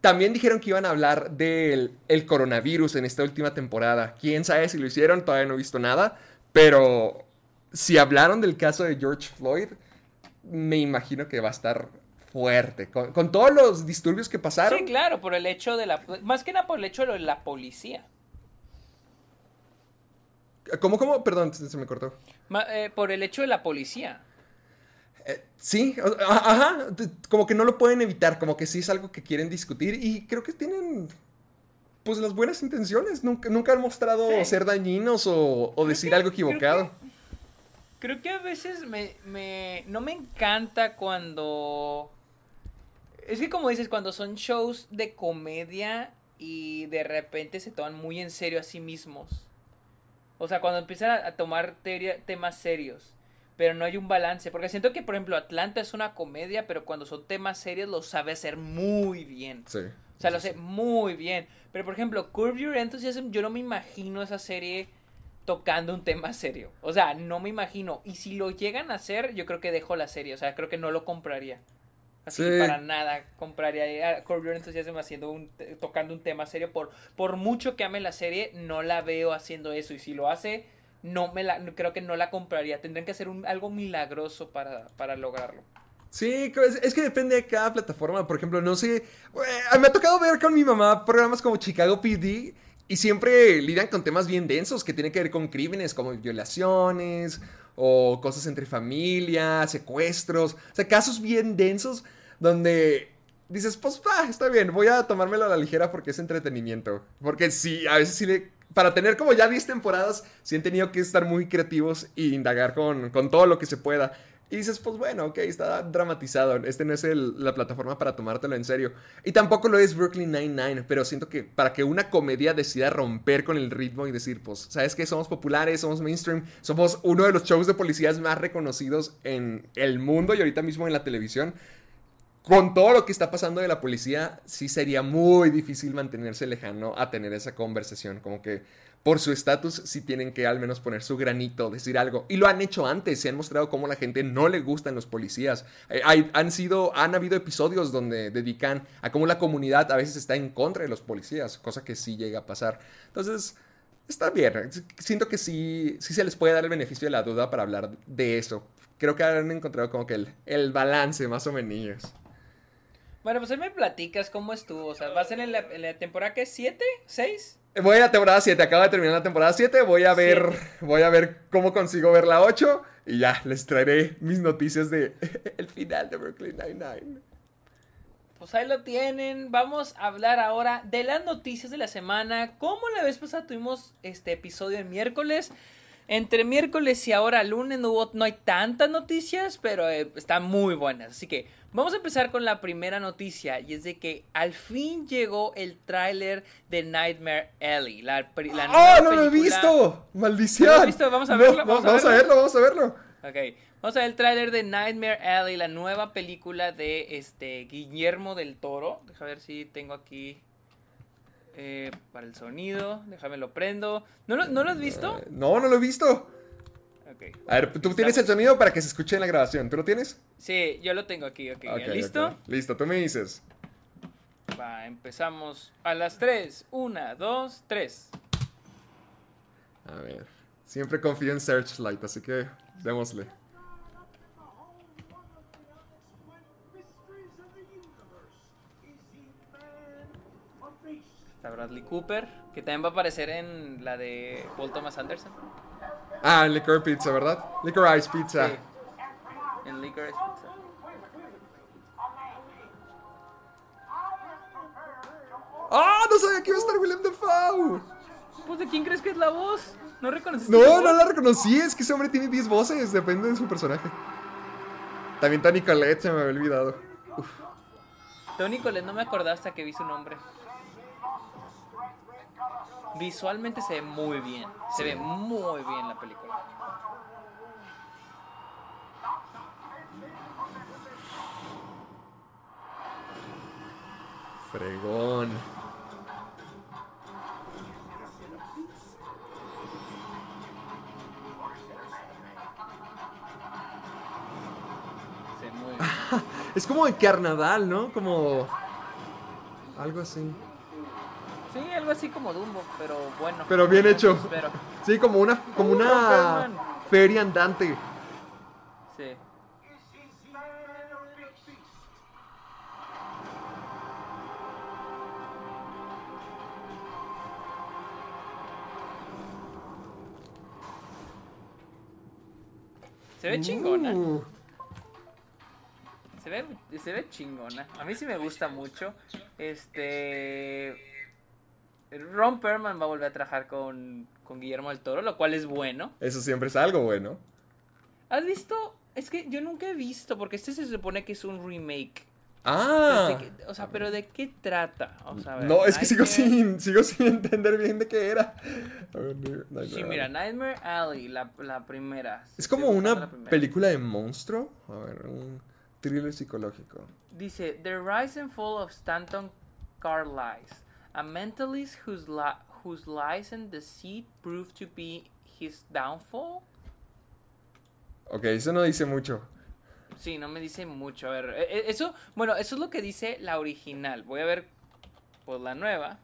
también dijeron que iban a hablar del el coronavirus en esta última temporada. Quién sabe si lo hicieron, todavía no he visto nada. Pero si hablaron del caso de George Floyd, me imagino que va a estar fuerte. Con, todos los disturbios que pasaron. Sí, claro, por el hecho de la. Más que nada por el hecho de la policía. ¿Cómo, cómo? Perdón, se me cortó. Eh, por el hecho de la policía. Eh, sí, ajá, como que no lo pueden evitar, como que sí es algo que quieren discutir y creo que tienen pues las buenas intenciones. Nunca, nunca han mostrado ser dañinos o, decir algo equivocado. Creo que, a veces me, no me encanta cuando... Es que como dices, cuando son shows de comedia y de repente se toman muy en serio a sí mismos. O sea, cuando empiezan a, tomar temas serios. Pero no hay un balance. Porque siento que, por ejemplo, Atlanta es una comedia, pero cuando son temas serios lo sabe hacer muy bien. Sí. O sea, lo sé muy bien. Pero por ejemplo, Curve Your Enthusiasm, yo no me imagino esa serie tocando un tema serio. O sea, no me imagino. Y si lo llegan a hacer, yo creo que dejo la serie. O sea, creo que no lo compraría. Así para nada compraría a Curve Your Enthusiasm haciendo un, tocando un tema serio. Por, por mucho que ame la serie, no la veo haciendo eso. Y si lo hace, no me la, creo que no la compraría. Tendrían que hacer un, algo milagroso para, para lograrlo. Sí, es, que depende de cada plataforma. Por ejemplo, no sé. Me ha tocado ver con mi mamá programas como Chicago PD y siempre lidian con temas bien densos que tienen que ver con crímenes como violaciones o cosas entre familias, secuestros. O sea, casos bien densos donde dices, pues va, está bien, voy a tomármelo a la ligera porque es entretenimiento. Porque sí, a veces sí le. Para tener como ya 10 temporadas, sí han tenido que estar muy creativos e indagar con, con todo lo que se pueda. Y dices, pues bueno, ok, está dramatizado. Este no es la plataforma para tomártelo en serio. Y tampoco lo es Brooklyn Nine-Nine, pero siento que para que una comedia decida romper con el ritmo y decir, pues, ¿sabes qué? Somos populares, somos mainstream, somos uno de los shows de policías más reconocidos en el mundo y ahorita mismo en la televisión. Con todo lo que está pasando de la policía, sí sería muy difícil mantenerse lejano a tener esa conversación. Como que por su estatus sí tienen que al menos poner su granito, decir algo. Y lo han hecho antes, se han mostrado cómo la gente no le gustan los policías. Eh, han, sido, han habido episodios donde dedican a cómo la comunidad a veces está en contra de los policías, cosa que sí llega a pasar. Entonces, está bien. Siento que sí, sí se les puede dar el beneficio de la duda para hablar de eso. Creo que han encontrado como que el, el balance más o menos. Bueno, pues ahí me platicas cómo estuvo. O sea, ¿vas en la, en la temporada que es? ¿7? ¿6? Voy a la temporada 7, acaba de terminar la temporada 7, voy a ver, voy a ver cómo consigo ver la 8 y ya les traeré mis noticias de el final de Brooklyn Nine-Nine. Pues ahí lo tienen. Vamos a hablar ahora de las noticias de la semana. Como la vez pasada tuvimos este episodio el miércoles. Entre miércoles y ahora lunes no, hubo, no hay tantas noticias, pero eh, están muy buenas. Así que vamos a empezar con la primera noticia. Y es de que al fin llegó el tráiler de Nightmare Alley. La, la ¡Oh, no lo he visto! ¡Maldición! ¿No lo he visto? Vamos a verlo. vamos, a, verlo? vamos a verlo. Ok. Vamos a ver el tráiler de Nightmare Alley, la nueva película de este Guillermo del Toro. Deja ver si tengo aquí eh, para el sonido. Déjame lo prendo. ¿No lo, ¿no lo has visto? Eh, no, no lo he visto. Okay. A ver, tú tienes el sonido para que se escuche en la grabación. ¿Tú lo tienes? Sí, yo lo tengo aquí. Ok, okay ¿listo? Listo, tú me dices. Va, empezamos a las 3. 1, 2, 3. A ver. Siempre confío en Searchlight, así que démosle. Bradley Cooper, que también va a aparecer en la de Paul Thomas Anderson. Ah, en Licor Pizza, ¿verdad? Licorice Pizza. Sí. En Licorice Pizza. ¡Ah! no sabía que iba a estar William Dafoe. Pues de quién crees que es la voz? ¿No reconociste? No, no la reconocí. Es que ese hombre tiene 10 voces. Depende de su personaje. También Tony Colette se me había olvidado. Uf. Tony Colette no me acordaba hasta que vi su nombre visualmente se ve muy bien. Se ve muy bien la película. Fregón. Se es como de carnaval, ¿no? Como algo así. Sí, algo así como Dumbo, pero bueno. Pero bien hecho. Sí, como una, como una feria andante. Sí. Se ve chingona. Uh. Se ve, se ve chingona. A mí sí me gusta mucho. Este Ron Perlman va a volver a trabajar con, Guillermo del Toro, lo cual es bueno. Eso siempre es algo bueno. ¿Has visto? Es que yo nunca he visto, porque este se supone que es un remake. Ah. o sea, pero ¿de qué trata? no, es que sigo, Sin, sigo sin entender bien de qué era. sí, mira, Nightmare Alley, la, primera. Es como una película de monstruo. A ver, un thriller psicológico. Dice, The Rise and Fall of Stanton Carlisle. A mentalist whose, whose lies and deceit proved to be his downfall. Ok, eso no dice mucho. Sí, no me dice mucho. A ver, e, e, eso, bueno, eso es lo que dice la original. Voy a ver pues la nueva.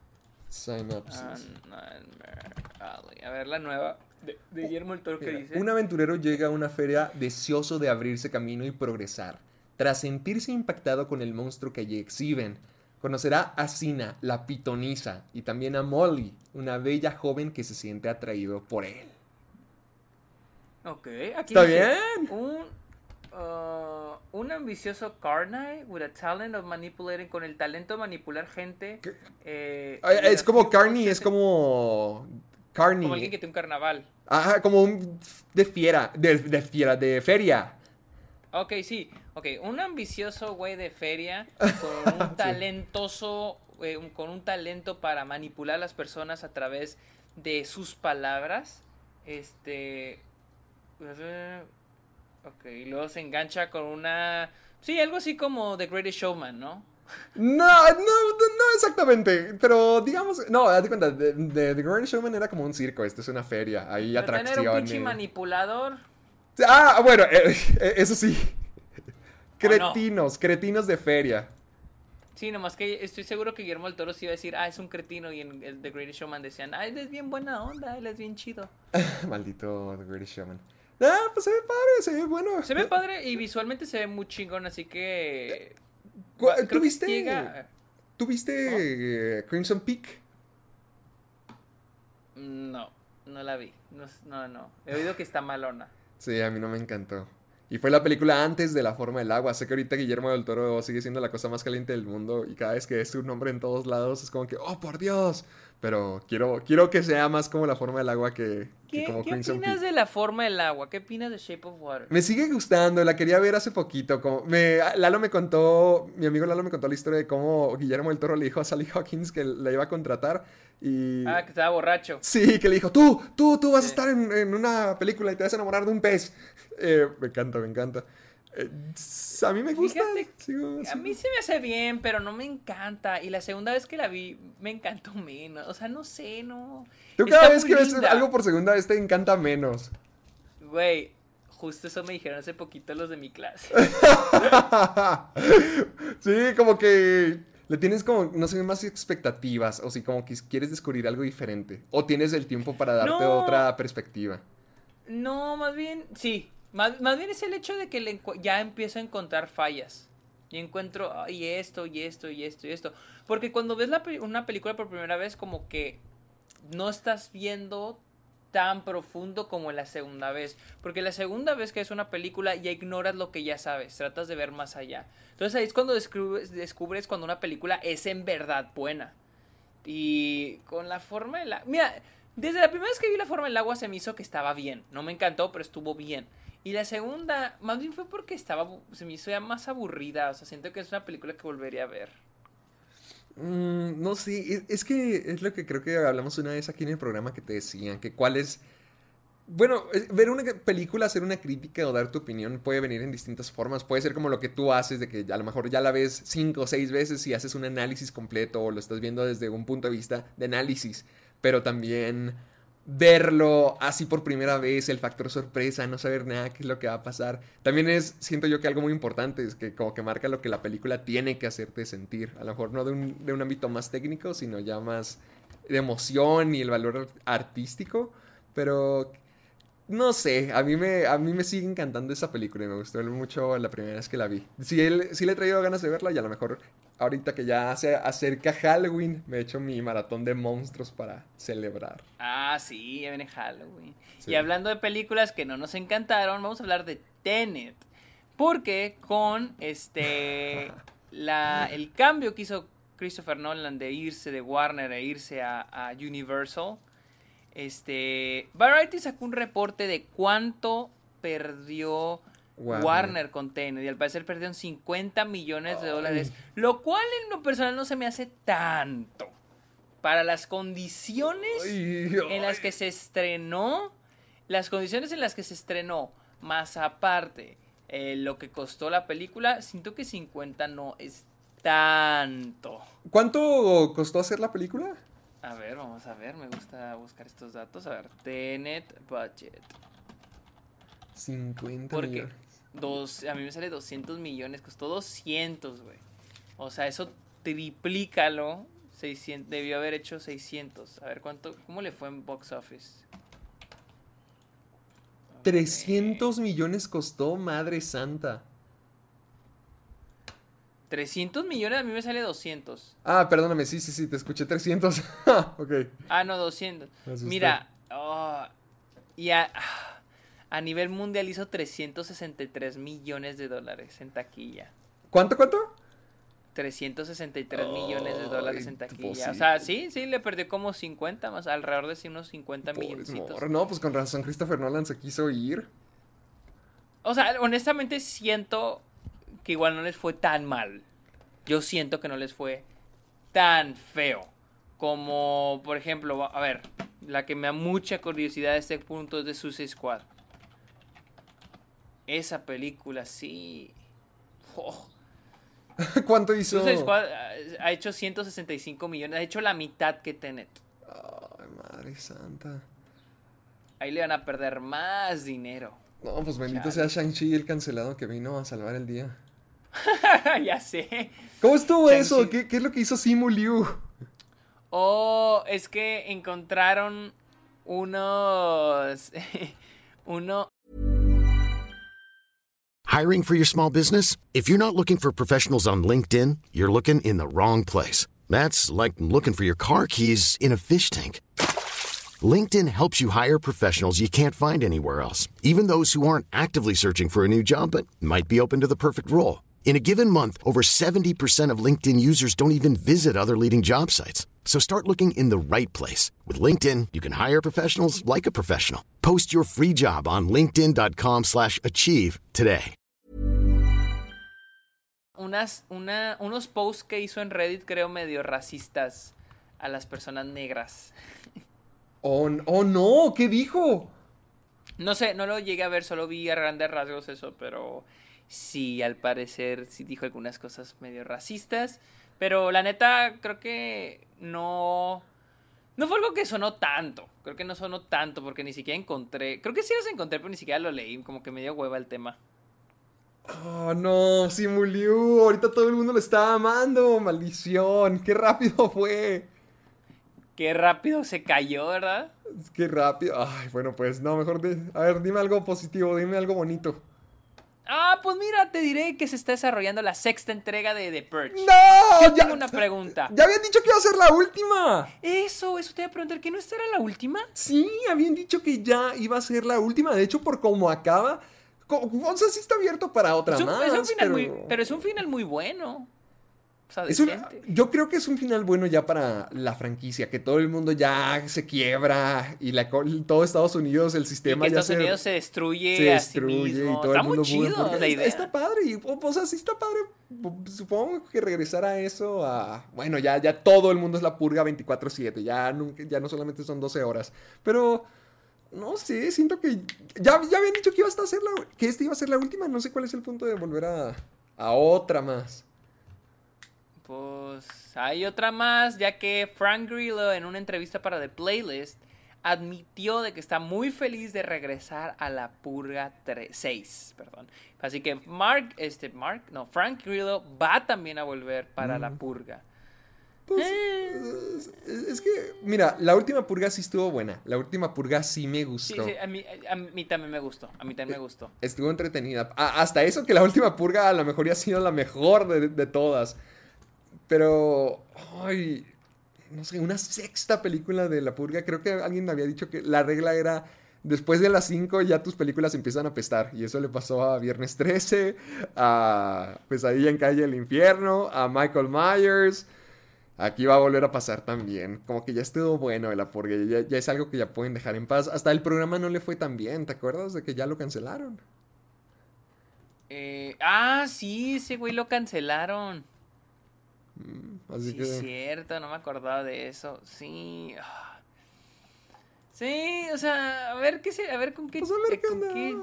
Synopsis. a ver la nueva de, Guillermo el Toro que dice. Un aventurero llega a una feria deseoso de abrirse camino y progresar. Tras sentirse impactado con el monstruo que allí exhiben, Conocerá a Sina, la pitonisa, y también a Molly, una bella joven que se siente atraído por él. Ok, aquí ¿Está bien? Un, uh, un ambicioso Carney with a talent of manipulating, con el talento de manipular gente. Eh, es como Carney, es como... Carney. Como alguien que tiene un carnaval. Ajá, como un de fiera, de, de fiera, de feria. Ok, sí. Ok, un ambicioso güey de feria con un talentoso, eh, con un talento para manipular a las personas a través de sus palabras. Este. Ok, y luego se engancha con una. Sí, algo así como The Greatest Showman, ¿no? No, no, no exactamente. Pero digamos, no, date cuenta, The Greatest Showman era como un circo, esto es una feria, hay atracciones. Un pinche manipulador. Ah, bueno, eh, eh, eso sí. Cretinos, cretinos de feria. Sí, nomás que estoy seguro que Guillermo del Toro sí iba a decir, ah, es un cretino. Y en The Greatest Showman decían, ah, él es bien buena onda, él es bien chido. Maldito The Greatest Showman. Ah, pues se ve padre, se ve bueno. Se ve padre y visualmente se ve muy chingón, así que. ¿Tú viste? ¿Tú viste Crimson Peak? No, no la vi. No, no, no. He oído que está malona. Sí, a mí no me encantó. Y fue la película antes de La Forma del Agua. Sé que ahorita Guillermo del Toro sigue siendo la cosa más caliente del mundo y cada vez que es su nombre en todos lados es como que, oh, por Dios. Pero quiero, quiero que sea más como La Forma del Agua que, ¿Qué, como ¿qué opinas de La Forma del Agua? ¿Qué opinas de Shape of Water? Me sigue gustando, la quería ver hace poquito. Como me, Lalo me contó, mi amigo Lalo me contó la historia de cómo Guillermo del Toro le dijo a Sally Hawkins que la iba a contratar y... Ah, que estaba borracho. Sí, que le dijo, tú, tú, tú vas a estar en, en, una película y te vas a enamorar de un pez. Eh, me encanta, me encanta. Eh, a mí me gusta. A mí se me hace bien, pero no me encanta. Y la segunda vez que la vi, me encantó menos. O sea, no sé, no. Tú cada vez que ves algo por segunda vez te encanta menos. Güey, justo eso me dijeron hace poquito los de mi clase. sí, como que le tienes como, no sé, más expectativas. O si como que quieres descubrir algo diferente. O tienes el tiempo para darte otra perspectiva. No, más bien, sí, más, bien es el hecho de que ya empiezo a encontrar fallas. Y encuentro, y esto, y esto, y esto, y esto. Porque cuando ves una película por primera vez, como que no estás viendo tan profundo como la segunda vez. Porque la segunda vez que es una película ya ignoras lo que ya sabes, tratas de ver más allá. Entonces ahí es cuando descubres, descubres cuando una película es en verdad buena. Y con la forma de la... Mira, desde la primera vez que vi la forma del agua se me hizo que estaba bien. No me encantó, pero estuvo bien. Y la segunda, más bien fue porque estaba, se me hizo ya más aburrida. O sea, siento que es una película que volvería a ver. Mm, no sé, es, que es lo que creo que hablamos una vez aquí en el programa que te decían, que cuál es... Bueno, ver una película, hacer una crítica o dar tu opinión puede venir en distintas formas. Puede ser como lo que tú haces, de que a lo mejor ya la ves cinco o seis veces y haces un análisis completo o lo estás viendo desde un punto de vista de análisis. Pero también verlo así por primera vez, el factor sorpresa, no saber nada qué es lo que va a pasar. También es, siento yo que algo muy importante, es que como que marca lo que la película tiene que hacerte sentir. A lo mejor no de un, de un ámbito más técnico, sino ya más de emoción y el valor artístico. Pero no sé, a mí, me, a mí me sigue encantando esa película y me gustó mucho la primera vez que la vi. Si, él, si le he traído ganas de verla y a lo mejor ahorita que ya se acerca Halloween, me he hecho mi maratón de monstruos para celebrar. Ah, sí, ya viene Halloween. Y hablando de películas que no nos encantaron, vamos a hablar de Tenet. Porque con este la, el cambio que hizo Christopher Nolan de irse de Warner e irse a, Universal, este Variety sacó un reporte de cuánto perdió Warner, con Tenet y al parecer perdieron 50 millones de dólares, lo cual en lo personal no se me hace tanto. Para las condiciones en las que se estrenó, las condiciones en las que se estrenó, más aparte eh, lo que costó la película, siento que 50 no es tanto. ¿Cuánto costó hacer la película? A ver, vamos a ver, me gusta buscar estos datos. A ver, Tenet Budget. 50 Porque dos, a mí me sale 200 millones, costó 200, güey. O sea, eso triplícalo. 600, debió haber hecho 600. A ver, ¿cuánto, ¿cómo le fue en box office? 300 millones costó, madre santa. 300 millones, a mí me sale 200. Ah, perdóname, sí, sí, sí, te escuché 300. ok. Ah, no, 200. Mira, oh, y a, a nivel mundial hizo 363 millones de dólares en taquilla. ¿Cuánto, cuánto? 363 millones de dólares en taquilla. O sea, sí, sí, le perdió como 50 más, alrededor de unos 50 millones. No, pues con razón Christopher Nolan se quiso ir. O sea, honestamente siento que igual no les fue tan mal. Yo siento que no les fue tan feo. Como, por ejemplo, a ver, la que me da mucha curiosidad a este punto es de Suicide Squad. Esa película sí. Oh. ¿Cuánto hizo? Squad ha hecho 165 millones. Ha hecho la mitad que Tenet. Ay, madre santa. Ahí le van a perder más dinero. No, pues bendito sea Shang-Chi el cancelado que vino a salvar el día. ya sé. ¿Cómo estuvo eso? ¿Qué, ¿Qué, es lo que hizo Simu Liu? Oh, es que encontraron unos. uno, Hiring for your small business? If you're not looking for professionals on LinkedIn, you're looking in the wrong place. That's like looking for your car keys in a fish tank. LinkedIn helps you hire professionals you can't find anywhere else, even those who aren't actively searching for a new job but might be open to the perfect role. In a given month, over 70% of LinkedIn users don't even visit other leading job sites. So start looking in the right place. With LinkedIn, you can hire professionals like a professional. Post your free job on linkedin.com slash achieve today. Unas, una, unos posts que hizo en Reddit creo medio racistas a las personas negras. Oh, oh no, ¿qué dijo? No sé, no lo llegué a ver, solo vi a grandes rasgos eso, pero sí, al parecer sí dijo algunas cosas medio racistas. Pero la neta, creo que no. No fue algo que sonó tanto. Creo que no sonó tanto porque ni siquiera encontré. Creo que sí los encontré, pero ni siquiera lo leí. Como que me dio hueva el tema. Oh, no, Simuliu. Ahorita todo el mundo lo está amando. Maldición. Qué rápido fue. Qué rápido se cayó, ¿verdad? Qué rápido. Ay, bueno, pues no, mejor. a ver, dime algo positivo, dime algo bonito. Ah, pues mira, te diré que se está desarrollando la sexta entrega de The Purge. ¡No! Yo tengo una pregunta. Ya habían dicho que iba a ser la última. Eso, eso te iba a preguntar, ¿que no esta era la última? Sí, habían dicho que ya iba a ser la última. De hecho, por cómo acaba, o sea, sí está abierto para otra más. pero es un final muy bueno yo creo que es un final bueno ya para la franquicia, que todo el mundo ya se quiebra y la, todo Estados Unidos, el sistema y que ya Estados Unidos se destruye, se destruye y todo el mundo muy chido la idea. Está, padre, y, o, sea, sí está padre. Supongo que regresar a eso a bueno, ya ya todo el mundo es la purga 24/7, ya ya no solamente son 12 horas, pero no sé, siento que ya, ya habían dicho que iba a ser la, que este iba a ser la última, no sé cuál es el punto de volver a a otra más. Pues hay otra más, ya que Frank Grillo en una entrevista para The Playlist admitió de que está muy feliz de regresar a la Purga 6, perdón. Así que Mark, este Mark, no, Frank Grillo va también a volver para la mm. Purga. Pues, eh. es que, mira, la última purga sí estuvo buena. La última purga sí me gustó. Sí, sí, a mí, a mí también me gustó. A mí también me gustó. Estuvo entretenida. hasta eso que la última purga a lo mejor ya ha sido la mejor de, de todas. Pero, ay, no sé, una sexta película de La Purga. Creo que alguien me había dicho que la regla era después de las 5 ya tus películas empiezan a pestar. Y eso le pasó a Viernes 13, a Pesadilla en Calle del Infierno, a Michael Myers. Aquí va a volver a pasar también. Como que ya estuvo bueno de la purga. Ya, ya, es algo que ya pueden dejar en paz. Hasta el programa no le fue tan bien. ¿Te acuerdas de que ya lo cancelaron? Eh, ah, sí, ese güey lo cancelaron. Mm, así sí, es cierto, no me acordaba de eso. Sí. Ah. Sí, o sea, a ver qué se, a ver con qué, pues a ver qué,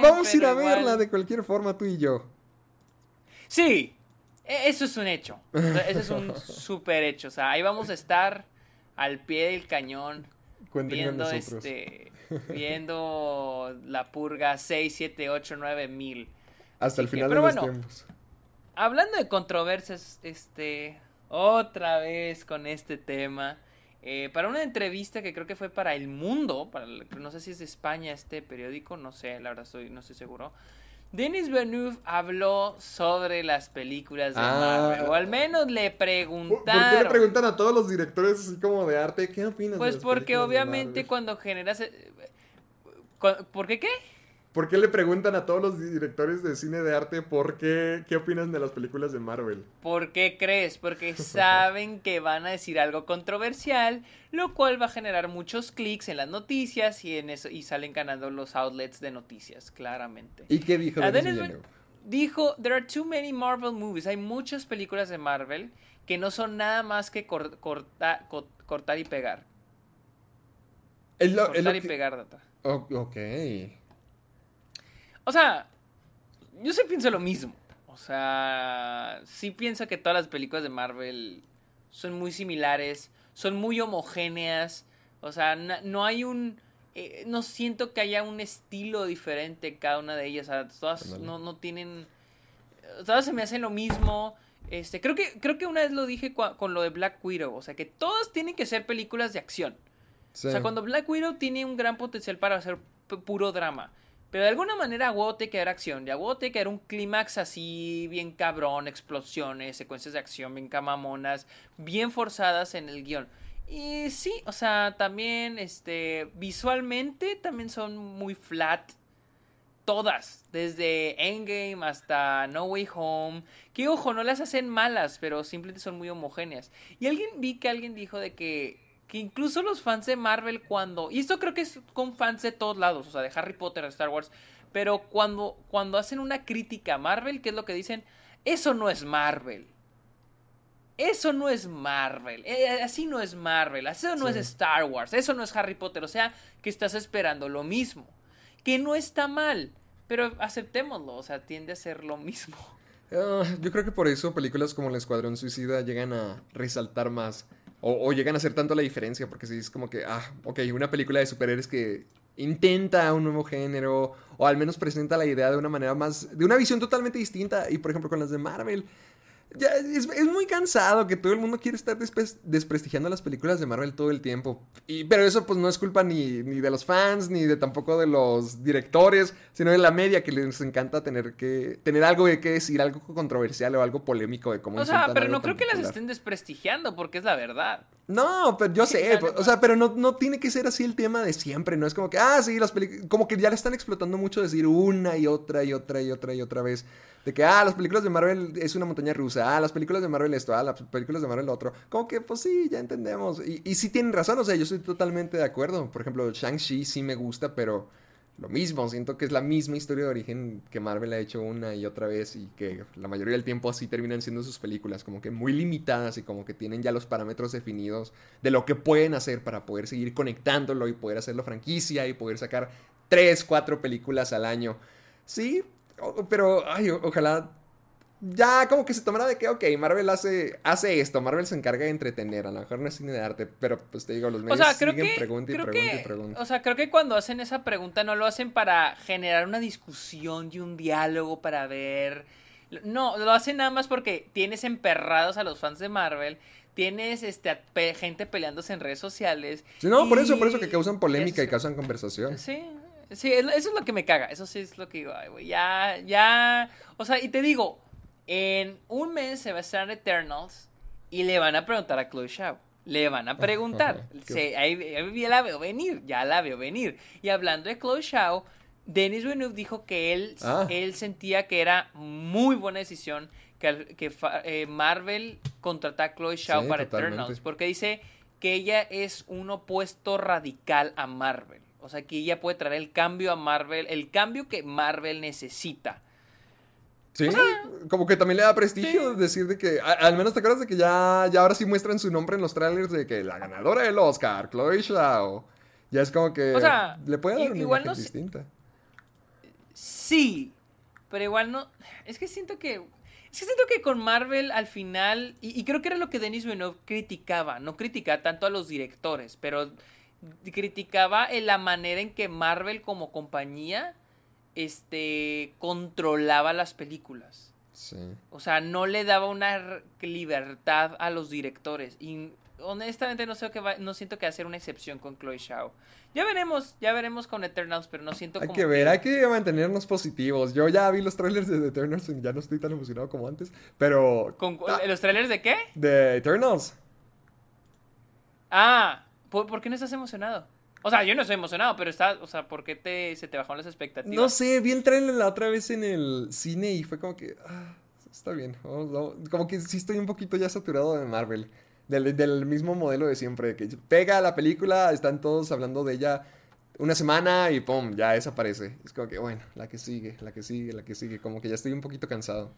vamos a ir a verla de cualquier forma tú y yo. Sí, e, eso es un hecho. eso es un super hecho. O sea, ahí vamos a estar al pie del cañón viendo este viendo la purga 6, 7, 8, 9 mil. Hasta el final de los tiempos hablando de controversias, este, otra vez con este tema. Eh, para una entrevista que creo que fue para El Mundo, para no sé si es de España este periódico, no sé, la verdad estoy, no estoy seguro. Denis Villeneuve habló sobre las películas de ah. Marvel, o al menos le preguntaron. ¿Por qué le preguntan a todos los directores así como de arte? ¿Qué opinas? Pues porque obviamente cuando generas... Eh, ¿Por qué qué? ¿Por qué le preguntan a todos los directores de cine de arte por qué, qué opinan de las películas de Marvel? ¿Por qué crees? Porque saben que van a decir algo controversial, lo cual va a generar muchos clics en las noticias y en eso y salen ganando los outlets de noticias, claramente. ¿Y qué dijo? dijo, there are too many Marvel movies. Hay muchas películas de Marvel que no son nada más que cortar y pegar. cortar y pegar, data. ok. O sea, yo sí pienso lo mismo. O sea, sí pienso que todas las películas de Marvel son muy similares, son muy homogéneas. O sea, no, hay un... Eh, no siento que haya un estilo diferente en cada una de ellas. O sea, todas no, no tienen... Todas se me hacen lo mismo. Este, creo que, creo que una vez lo dije con lo de Black Widow. O sea, que todas tienen que ser películas de acción. O sea, cuando Black Widow tiene un gran potencial para hacer puro drama. Pero de alguna manera a huevo que era acción. Y a huevo que era un clímax así, bien cabrón, explosiones, secuencias de acción bien camamonas, bien forzadas en el guion. Y sí, o sea, también, este, visualmente también son muy flat. Todas, desde Endgame hasta No Way Home. Que ojo, no las hacen malas, pero simplemente son muy homogéneas. Y alguien vi que alguien dijo de que que incluso los fans de Marvel cuando, y esto creo que es con fans de todos lados, o sea, de Harry Potter, de Star Wars, pero cuando, cuando hacen una crítica a Marvel, ¿qué es lo que dicen? Eso no es Marvel. Eso no es Marvel. Eh, así no es Marvel. Eso no es Star Wars. Eso no es Harry Potter. O sea, que estás esperando lo mismo. Que no está mal. Pero aceptémoslo. O sea, tiende a ser lo mismo. Ah, yo creo que por eso películas como El Escuadrón Suicida llegan a resaltar más o, llegan a hacer tanto la diferencia, porque si es como que, ah, ok, una película de superhéroes que intenta un nuevo género, o al menos presenta la idea de una manera más, de una visión totalmente distinta, y por ejemplo con las de Marvel, ya es, muy cansado que todo el mundo quiere estar desprestigiando las películas de Marvel todo el tiempo. Y, pero eso pues no es culpa ni, ni, de los fans, ni de tampoco de los directores, sino de la media que les encanta tener que tener algo de qué decir, algo controversial o algo polémico de cómo O sea, pero no creo que las estén desprestigiando porque es la verdad. No, pero yo sé, o sea, pero no, no tiene que ser así el tema de siempre, no es como que, ah, sí, las películas, como que ya le están explotando mucho decir una y otra y otra y otra y otra vez. De que, ah, las películas de Marvel es una montaña rusa, ah, las películas de Marvel esto, ah, las películas de Marvel lo otro. Como que, pues sí, ya entendemos. Y, y sí tienen razón, o sea, yo estoy totalmente de acuerdo. Por ejemplo, Shang-Chi sí me gusta, pero lo mismo, siento que es la misma historia de origen que Marvel ha hecho una y otra vez y que la mayoría del tiempo así terminan siendo sus películas, como que muy limitadas y como que tienen ya los parámetros definidos de lo que pueden hacer para poder seguir conectándolo y poder hacerlo franquicia y poder sacar tres, cuatro películas al año. Sí, pero, ay, ojalá ya como que se tomará de que, ok, Marvel hace, hace esto, Marvel se encarga de entretener, a lo mejor no es cine de arte, pero pues te digo, los medios o sea, creo siguen que, pregunta y pregunta y pregunta. O sea, creo que cuando hacen esa pregunta no lo hacen para generar una discusión y un diálogo para ver... No, lo hacen nada más porque tienes emperrados a los fans de Marvel, tienes este, gente peleándose en redes sociales. Sí, no, por eso, por eso que causan polémica y causan conversación. Sí, Sí, eso es lo que me caga. Eso sí es lo que digo, ay, güey. Ya, ya. O sea, y te digo, en un mes se va a estar Eternals y le van a preguntar a Chloe Shaw. Le van a preguntar. ahí, ya la veo venir, ya la veo venir. Y hablando de Chloe Shaw, Denis Villeneuve dijo que él, ah. él sentía que era muy buena decisión que, que eh, Marvel contratara a Chloe Shaw para Eternals. Porque dice que ella es un opuesto radical a Marvel. O sea, que ella puede traer el cambio a Marvel, el cambio que Marvel necesita. Sí, como que también le da prestigio decir de que, al menos te acuerdas de que ya, ya ahora sí muestran su nombre en los trailers de que la ganadora del Oscar, Chloe Zhao. Ya es como que le puede dar una imagen distinta. Sí, pero igual no. Es que siento que. Es que siento que con Marvel al final. Y, y creo que era lo que Denis Villeneuve criticaba. No criticaba tanto a los directores, pero criticaba la manera en que Marvel como compañía este controlaba las películas. Sí. O sea, no le daba una libertad a los directores y honestamente no sé que no siento que hacer una excepción con Chloe Shao. Ya veremos, ya veremos con Eternals, pero no siento Hay que ver, hay que mantenernos positivos. Yo ya vi los trailers de Eternals y ya no estoy tan emocionado como antes, pero ¿Con, ¿Los trailers de qué? De Eternals. Ah, ¿Por, qué no estás emocionado? O sea, yo no estoy emocionado, pero está, o sea, ¿por qué te, se te bajaron las expectativas? No sé, vi el trailer la otra vez en el cine y fue como que, ah, está bien. como que sí estoy un poquito ya saturado de Marvel. Del, del mismo modelo de siempre, que pega la película, están todos hablando de ella una semana y pum, ya desaparece. Es como que, bueno, la que sigue, la que sigue, la que sigue. Como que ya estoy un poquito cansado.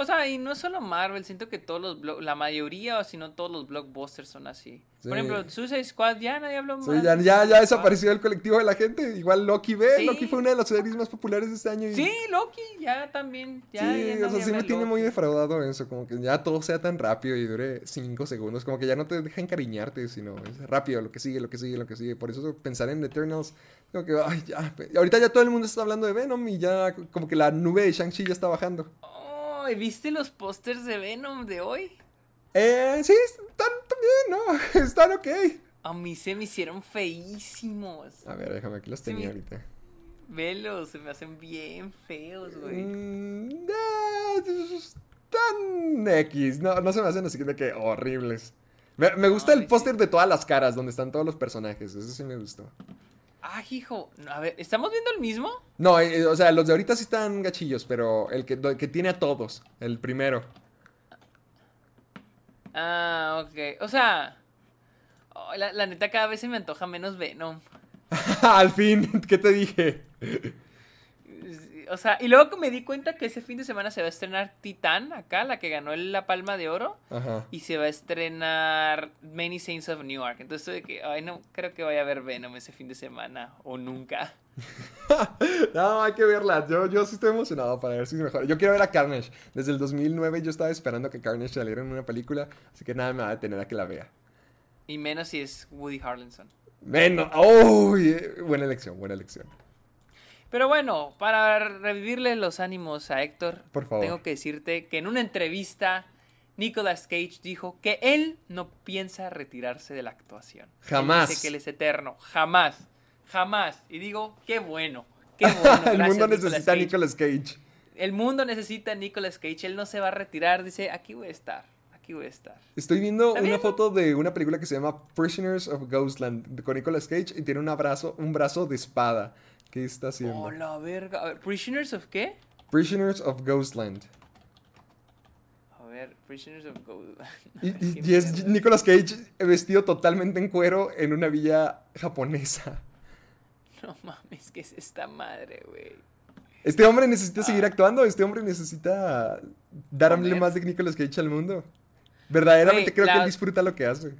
O sea, y no es solo Marvel, siento que todos los la mayoría o si no todos los blockbusters son así. Por ejemplo, Suicide Squad ya nadie habló más. ya, ya, ya desapareció el colectivo de la gente. Igual Loki ve, Loki fue una de las series más populares de este año. Sí, Loki ya también. Ya, sí, o sea, sí me tiene muy defraudado eso, como que ya todo sea tan rápido y dure cinco segundos, como que ya no te deja encariñarte, sino es rápido, lo que sigue, lo que sigue, lo que sigue. Por eso pensar en Eternals, como que, ay, ya. Ahorita ya todo el mundo está hablando de Venom y ya como que la nube de Shang-Chi ya está bajando. ¿Viste los pósters de Venom de hoy? Eh, sí, están también, ¿no? Están ok. A mí se me hicieron feísimos. A ver, déjame, aquí los tenía ahorita. Velos, se me hacen bien feos, güey. Mm, eh, tan X. No, no se me hacen así de que horribles. Me, me gusta el sí. póster de todas las caras, donde están todos los personajes. Eso sí me gustó. Ah, hijo. A ver, ¿estamos viendo el mismo? No, eh, o sea, los de ahorita sí están gachillos, pero el que, el que tiene a todos, el primero. Ah, ok. O sea. oh, la, la neta, cada vez se me antoja menos Venom. Al fin, ¿qué te dije? O sea, y luego que me di cuenta que ese fin de semana se va a estrenar Titán, acá, la que ganó la Palma de Oro. Ajá. Y se va a estrenar Many Saints of Newark. Entonces de que, ay, no creo que vaya a ver Venom ese fin de semana. O nunca. No, hay que verla. Yo, yo sí estoy emocionado para ver si es mejor. Yo quiero ver a Carnage. Desde el 2009 yo estaba esperando que Carnage saliera en una película, así que nada me va a detener a que la vea. Y menos si es Woody Harrelson. Bueno, oh, buena elección, buena elección. Pero bueno, para revivirle los ánimos a Héctor, Por favor. tengo que decirte que en una entrevista Nicolas Cage dijo que él no piensa retirarse de la actuación. Él Jamás. dice que él es eterno, jamás, jamás. Y digo, qué bueno, qué bueno. el mundo necesita Cage. Nicolas Cage. El mundo necesita a Nicolas Cage, él no se va a retirar, dice, aquí voy a estar, aquí voy a estar. Estoy viendo ¿Está una foto de una película que se llama Prisoners of Ghostland con Nicolas Cage y tiene un abrazo, un brazo de espada. ¿Qué está haciendo? Oh, la verga. A ver, ¿Prisoners of qué? Prisoners of Ghostland. A ver, Prisoners of Gold. Y, y- y es Nicolas Cage vestido totalmente en cuero en una villa japonesa. No mames, ¿qué es esta madre, güey? Este hombre necesita seguir actuando, este hombre necesita darle más de Nicolas Cage al mundo. Verdaderamente creo que él disfruta lo que hace.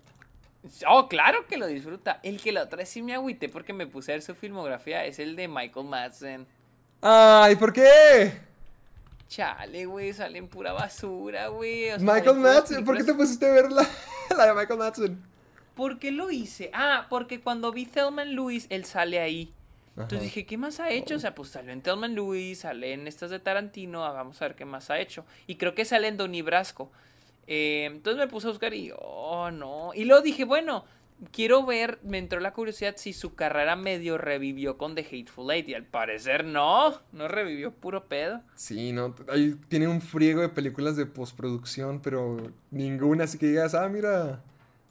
Oh, claro que lo disfruta. El que la otra vez sí me agüité porque me puse a ver su filmografía es el de Michael Madsen. Ay, ¿por qué? Chale, güey, salen pura basura, güey. o sea, Michael Madsen, ¿por qué te pusiste a ver la, la de Michael Madsen? ¿Por qué lo hice? Ah, porque cuando vi Thelma Lewis, él sale ahí. Entonces Ajá. dije, ¿qué más ha hecho? O sea, pues salió en Thelma Lewis, sale en estas de Tarantino, ah, vamos a ver qué más ha hecho. Y creo que sale en Donnie Brasco. Eh, entonces me puse a buscar y, oh, no. Y luego dije, bueno, quiero ver, me entró la curiosidad si su carrera medio revivió con The Hateful Eight. Y al parecer no, no revivió puro pedo. Sí, no, ahí tiene un friego de películas de postproducción, pero ninguna así que digas, ah, mira,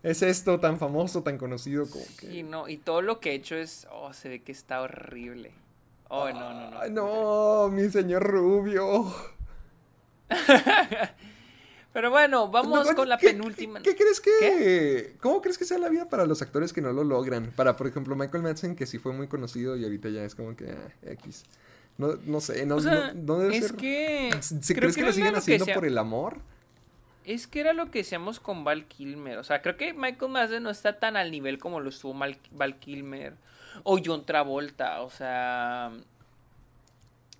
es esto tan famoso, tan conocido como que... Y no, y todo lo que he hecho es, oh, se ve que está horrible. Oh, no, no, no. Ay, no, mi señor rubio. Pero bueno, vamos No, con la ¿qué- penúltima. ¿Qué, crees que... ¿Cómo crees que sea la vida para los actores que no lo logran? Para, por ejemplo, Michael Madsen, que sí fue muy conocido y ahorita ya es como que ah, X. No, no sé, no, O sea, no, no debe es ser... que. ¿Se creo crees que, lo siguen haciendo sea- por el amor? Es que era lo que decíamos con Val Kilmer. O sea, creo que Michael Madsen no está tan al nivel como lo estuvo Mal- Val Kilmer. O John Travolta. O sea.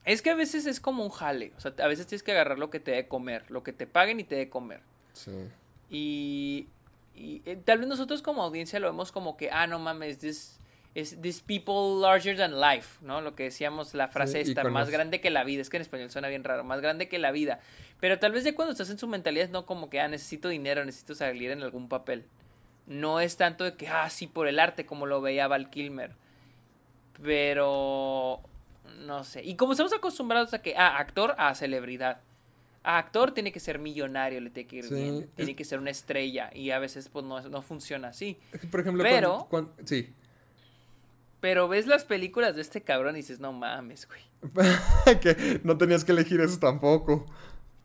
Es que a veces es como un jale. O sea, a veces tienes que agarrar lo que te dé comer. Lo que te paguen y te dé comer. Sí. Y, y, eh, tal vez nosotros como audiencia lo vemos como que, ah, no mames, this, es this people larger than life, ¿no? Lo que decíamos, la frase Sí, esta, más grande que la vida, es que en español suena bien raro, más grande que la vida. Pero tal vez de cuando estás en su mentalidad es no como que, ah, necesito dinero, necesito salir en algún papel. No es tanto de que, ah, sí, por el arte, como lo veía Val Kilmer. Pero, no sé. Y como estamos acostumbrados a que, ah, actor a celebridad. A actor tiene que ser millonario, le tiene que ir Sí, bien. es- Tiene que ser una estrella. Y a veces, pues, no, no funciona así. Por ejemplo, Pero- cuando- cuando- sí. Pero ves las películas de este cabrón y dices, no mames, güey. que no tenías que elegir eso tampoco.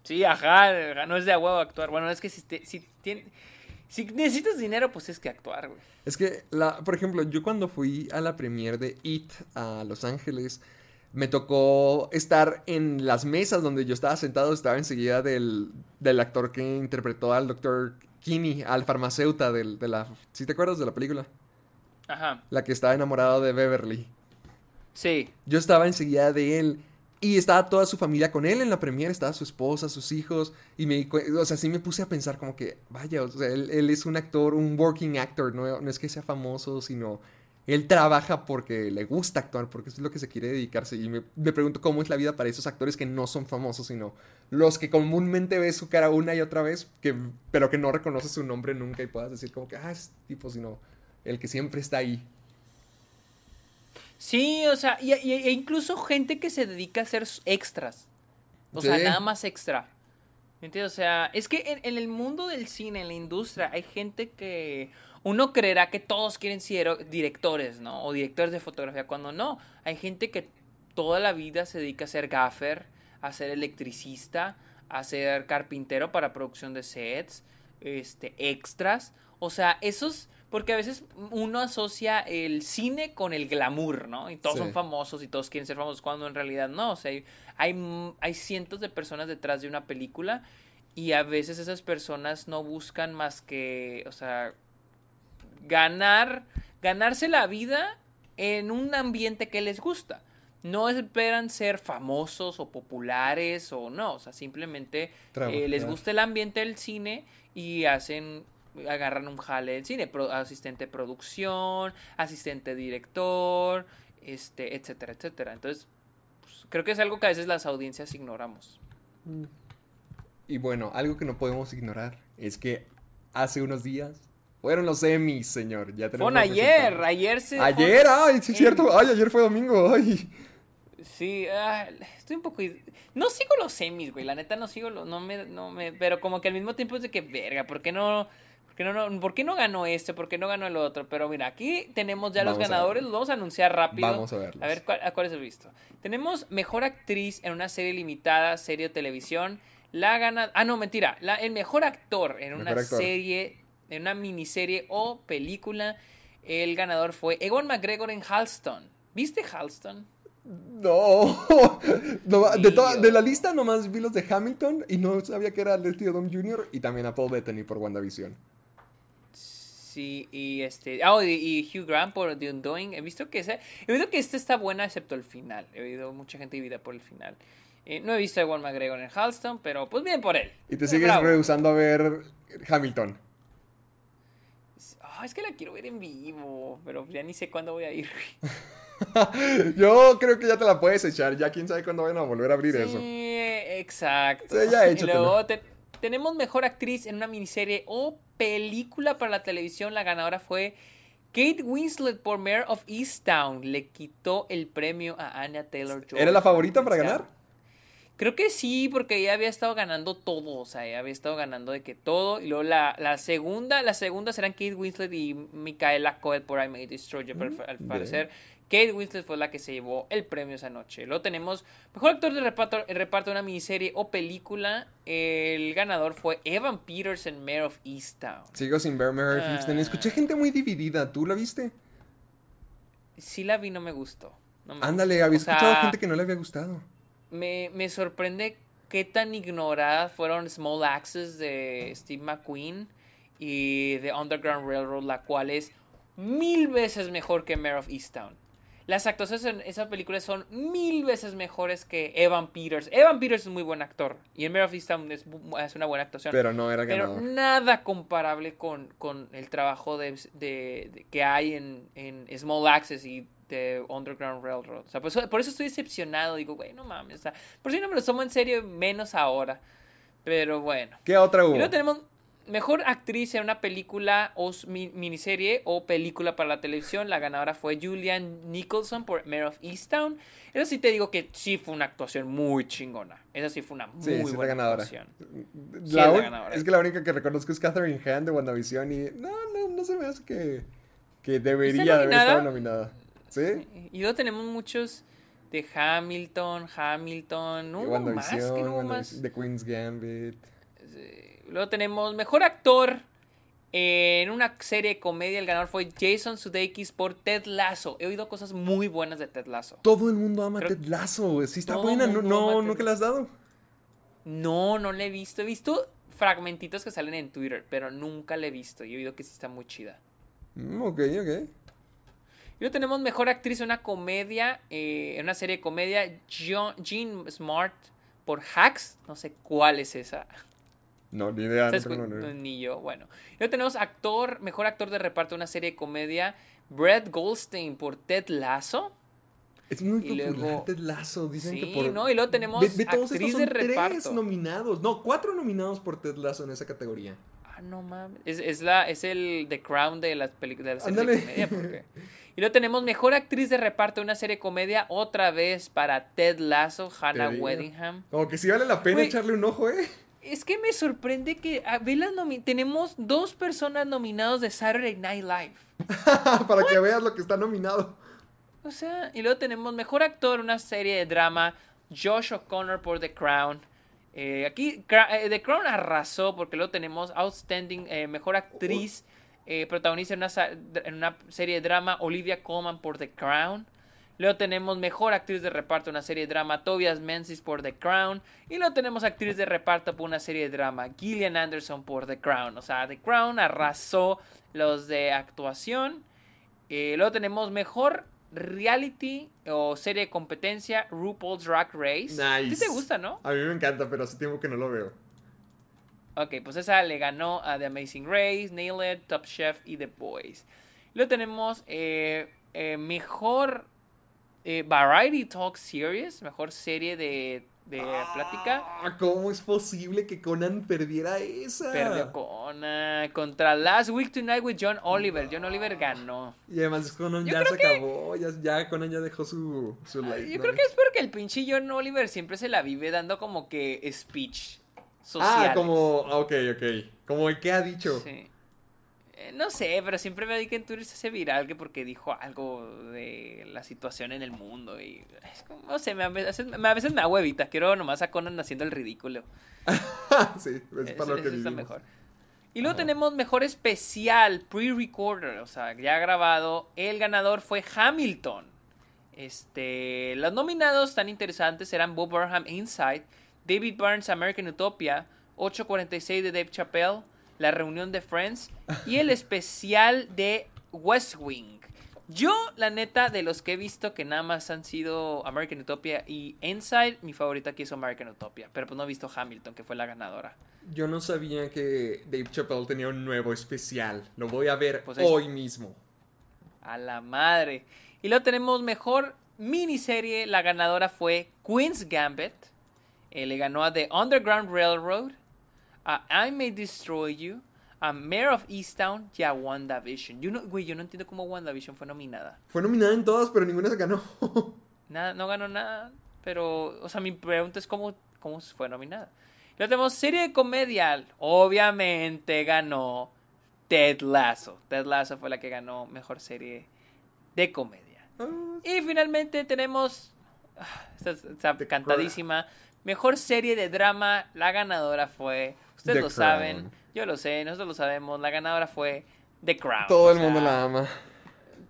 Sí, ajá, ajá, no es de a huevo actuar. Bueno, es que si, te- si, tien- si necesitas dinero, pues es que actuar, güey. Es que, la, por ejemplo, yo cuando fui a la premiere de It a Los Ángeles, me tocó estar en las mesas donde yo estaba sentado, estaba enseguida del, del actor que interpretó al doctor Kinney, al farmacéuta del, de la... ¿Sí te acuerdas de la película? Ajá, La que estaba enamorado de Beverly. sí. Yo estaba enseguida de él y estaba toda su familia con él en la premiere, estaba su esposa, sus hijos y me, o sea, sí me puse a pensar como que, vaya, o sea, él, él es un actor, un working actor, no, no es que sea famoso, sino él trabaja porque le gusta actuar, porque eso es lo que se quiere dedicarse y me, me pregunto cómo es la vida para esos actores que no son famosos, sino los que comúnmente ves su cara una y otra vez, que, pero que no reconoces su nombre nunca y puedas decir como que, ah, es tipo, sino el que siempre está ahí. Sí, o sea, y, y- e incluso gente que se dedica a hacer extras. O sea, nada más extra. ¿Me entiendes? O sea, es que en, en el mundo del cine, en la industria, hay gente que uno creerá que todos quieren ser directores, ¿no? O directores de fotografía, cuando no. Hay gente que toda la vida se dedica a ser gaffer, a ser electricista, a ser carpintero para producción de sets, este, extras. O sea, esos... Porque a veces uno asocia el cine con el glamour, ¿no? Y todos Sí. son famosos y todos quieren ser famosos cuando en realidad no. O sea, hay, hay, hay cientos de personas detrás de una película y a veces esas personas no buscan más que, o sea, ganar, ganarse la vida en un ambiente que les gusta. No esperan ser famosos o populares o no, o sea, simplemente eh, les gusta el ambiente del cine y hacen agarran un jale del cine, pro- asistente de producción, asistente director, este, etcétera, etcétera. Entonces, pues, creo que es algo que a veces las audiencias ignoramos. Y bueno, algo que no podemos ignorar es que hace unos días fueron los Emmys, señor. Ya tenemos ayer, ayer se... Ayer, ay, sí es cierto. Ay, ayer fue domingo. Ay. Sí, ah, estoy un poco... No sigo los semis, güey, la neta no sigo los... No me, no me... Pero como que al mismo tiempo es de que, verga, ¿por qué no... ¿Por qué no, no, ¿por qué no ganó este? ¿Por qué no ganó el otro? Pero mira, aquí tenemos ya los Vamos ganadores, los vamos a anunciar rápido. Vamos a verlos. A ver, ¿cuál, a cuáles he visto? Tenemos Mejor Actriz en una serie limitada, serie o televisión. La gana... Ah, no, mentira. La, el Mejor Actor en una actor. serie, en una miniserie o película. El ganador fue Ewan McGregor en Halston. ¿Viste Halston? No. No, de, toda- Tío. de la lista nomás vi los de Hamilton y no sabía que era Leslie Odom Jr. y también a Paul Bettany por WandaVision. Sí, y este. Ah, y, y Hugh Grant por The Undoing. He visto que ese. He visto que este está buena excepto el final. He oído mucha gente divida por el final. Eh, no he visto a Ewan McGregor en Halston, pero pues bien por él. Y te sigues rehusando a ver Hamilton. Ah, es que la quiero ver en vivo, pero ya ni sé cuándo voy a ir. Yo creo que ya te la puedes echar. Ya quién sabe cuándo van a volver a abrir eso. Sí, exacto. Sí, ya Y échatelo. luego te- tenemos mejor actriz en una miniserie o película para la televisión. La ganadora fue Kate Winslet por Mayor of Easttown. Le quitó el premio a Anya Taylor Joy. ¿Era la favorita para ganar? Creo que sí, porque ella había estado ganando todo, o sea, ella había estado ganando de que todo. Y luego la, la segunda, la segunda serán Kate Winslet y Micaela Coel por I May Destroy You, pero al bien. parecer. Kate Winslet fue la que se llevó el premio esa noche. Luego tenemos mejor actor de reparto, reparto de una miniserie o película. El ganador fue Evan Peters en Mayor of Easttown. Sigo sin ver Mary Ah. Houston. Escuché gente muy dividida. ¿Tú la viste? Sí la vi, no me gustó. no me Ándale, gustó. había O sea, escuchado gente que no le había gustado. Me, me sorprende qué tan ignoradas fueron Small Axes de Steve McQueen y The Underground Railroad, la cual es mil veces mejor que Mayor of Easttown. Las actuaciones en esa película son mil veces mejores que Evan Peters. Evan Peters es un muy buen actor y en Mayor of Easttown es, es una buena actuación. Pero no era Pero ganador. nada comparable con, con el trabajo de, de- de- que hay en, en Small Access y de Underground Railroad. O sea, por eso, por eso estoy decepcionado. Digo, güey, no mames. o sea, por si no me lo tomo en serio, menos ahora. Pero bueno. ¿Qué otra Y hubo? luego tenemos mejor actriz en una película o miniserie o película para la televisión. La ganadora fue Julian Nicholson por Mayor of Easttown. Eso sí te digo que sí fue una actuación muy chingona. Esa sí fue una muy Sí, sí, buena ganadora. actuación. La Sí, es la un- ganadora. es que la única que reconozco es Catherine Hand de WandaVision y no, no, no se me hace que, que debería de haber estado nominada. ¿Sí? Y luego tenemos muchos de Hamilton, Hamilton, no hubo más, que no hubo más. The Queen's Gambit. Luego tenemos mejor actor en una serie de comedia. El ganador fue Jason Sudeikis por Ted Lasso. He oído cosas muy buenas de Ted Lasso. Todo el mundo ama Creo- Ted Lasso. Sí está buena. No, no, ¿nunca la has dado? No, no la he visto. He visto fragmentitos que salen en Twitter, pero nunca la he visto. Y he oído que sí está muy chida. Mm, ok, ok. Y luego tenemos mejor actriz en una comedia, eh, en una serie de comedia, Jean Smart por Hacks. No sé cuál es esa. No, ni idea. No ¿Sabes tengo cu- ni yo, bueno. Y luego tenemos actor, mejor actor de reparto de una serie de comedia, Brett Goldstein por Ted Lasso. Es muy y popular luego- Ted Lasso. Dicen que Sí, por... ¿no? Y luego tenemos Ve- ve, todos actriz estos de tres reparto. nominados. No, cuatro nominados por Ted Lasso en esa categoría. Ah, no mames. Es, es la, es el The Crown de las películas de, las series de comedia. Porque... Y luego tenemos mejor actriz de reparto de una serie de comedia, otra vez para Ted Lasso, Hannah. Weddingham. Como que sí vale la pena echarle un ojo, ¿eh? Es que me sorprende que a nomi- tenemos dos personas nominados de Saturday Night Live. Para que veas lo que está nominado. O sea, y luego tenemos mejor actor, una serie de drama, Josh O'Connor por The Crown. Eh, aquí eh, The Crown arrasó porque luego tenemos Outstanding, eh, mejor actriz, eh, protagonista en una, en una serie de drama, Olivia Colman por The Crown. Luego tenemos mejor actriz de reparto, una serie de drama, Tobias Menzies por The Crown. Y luego tenemos actriz de reparto por una serie de drama, Gillian Anderson por The Crown. O sea, The Crown arrasó los de actuación. Eh, luego tenemos mejor reality o serie de competencia, RuPaul's Drag Race. ¿A ti Nice. te gusta, no? A mí me encanta, pero hace tiempo que no lo veo. Ok, pues esa le ganó a The Amazing Race, Nailed, Top Chef y The Boys. Luego tenemos eh, eh, mejor eh, Variety Talk Series, mejor serie de, de plática. Ah, ¿Cómo es posible que Conan perdiera esa? Perdió con, ah, contra Last Week Tonight with John Oliver. John Oliver ganó. Y además Conan Yo ya se acabó. Ya, ya Conan ya dejó su, su Yo creo que es porque el pinche John Oliver siempre se la vive dando como que speech Ah, como. ah, Ok, ok. Como el que ha dicho. Sí. Eh, no sé, pero siempre me di que en Twitter se hace viral que porque dijo algo de la situación en el mundo y es como, no sé, me, a, veces, me- a veces me da huevita, quiero nomás a Conan haciendo el ridículo. sí, es Eso, para lo que eso está mejor. Y luego tenemos mejor especial, pre-recorder, o sea, ya grabado. El ganador fue Hamilton. Este, los nominados tan interesantes eran Bob Burnham Inside, David Burns American Utopia, 846 de Dave Chappelle, La reunión de Friends y el especial de West Wing. Yo, la neta, de los que he visto que nada más han sido American Utopia y Inside, mi favorita aquí es American Utopia, pero pues no he visto Hamilton, que fue la ganadora. Yo no sabía que Dave Chappelle tenía un nuevo especial. Lo voy a ver Pues hoy mismo. A la madre. Y luego tenemos mejor miniserie. La ganadora fue Queen's Gambit. Eh, le ganó a The Underground Railroad. A I May Destroy You. A Mayor of Easttown y a WandaVision. Yo no, güey, yo no entiendo cómo WandaVision fue nominada. Fue nominada en todas, pero ninguna se ganó. Nada, no ganó nada. Pero, o sea, mi pregunta es cómo, cómo fue nominada. Luego tenemos serie de comedia. Obviamente ganó Ted Lasso. Ted Lasso fue la que ganó mejor serie de comedia. Y finalmente tenemos. ah, Esta está The cantadísima. Mejor serie de drama. La ganadora fue. Ustedes The lo Crown. saben. Yo lo sé. Nosotros lo sabemos. La ganadora fue The Crown. Todo el mundo sea, la ama.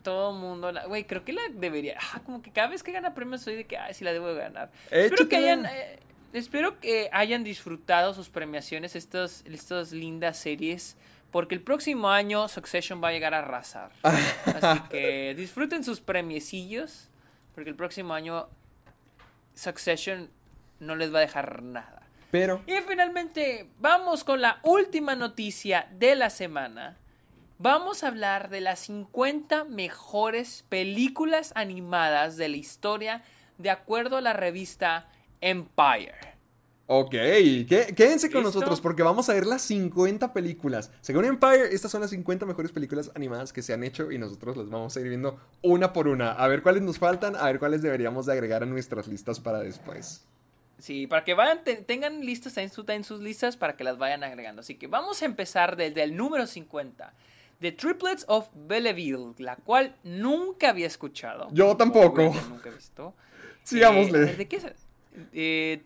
todo el mundo la... Güey, creo que la debería... Ah, como que cada vez que gana premios soy de que, ay, sí la debo de ganar. Espero que hayan... eh, espero que hayan disfrutado sus premiaciones, estas, estas lindas series, porque el próximo año Succession va a llegar a arrasar. Así que disfruten sus premiecillos, porque el próximo año Succession no les va a dejar nada. Pero. Y finalmente, vamos con la última noticia de la semana. Vamos a hablar de las 50 mejores películas animadas de la historia de acuerdo a la revista Empire. Ok, qué- quédense con ¿Listo? nosotros porque vamos a ver las 50 películas. Según Empire, estas son las 50 mejores películas animadas que se han hecho y nosotros las vamos a ir viendo una por una. A ver cuáles nos faltan, a ver cuáles deberíamos de agregar a nuestras listas para después. Sí, para que vayan, te- tengan listas en, su- en sus listas para que las vayan agregando. Así que vamos a empezar desde el número 50. The Triplets of Belleville, la cual nunca había escuchado. Yo tampoco. Nunca he visto. Sigámosle. Eh, ¿De qué es? Eh,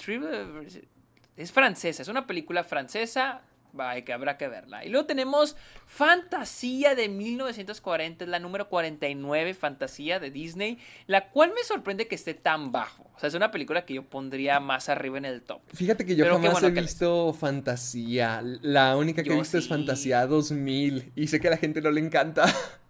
es francesa, es una película francesa. Vaya, que habrá que verla. Y luego tenemos Fantasía de 1940, es la número 49, Fantasía de Disney, la cual me sorprende que esté tan bajo. O sea, es una película que yo pondría más arriba en el top. Fíjate que yo Pero jamás bueno he visto Fantasía. La única que he visto es sí. Fantasía 2000 y sé que a la gente no le encanta.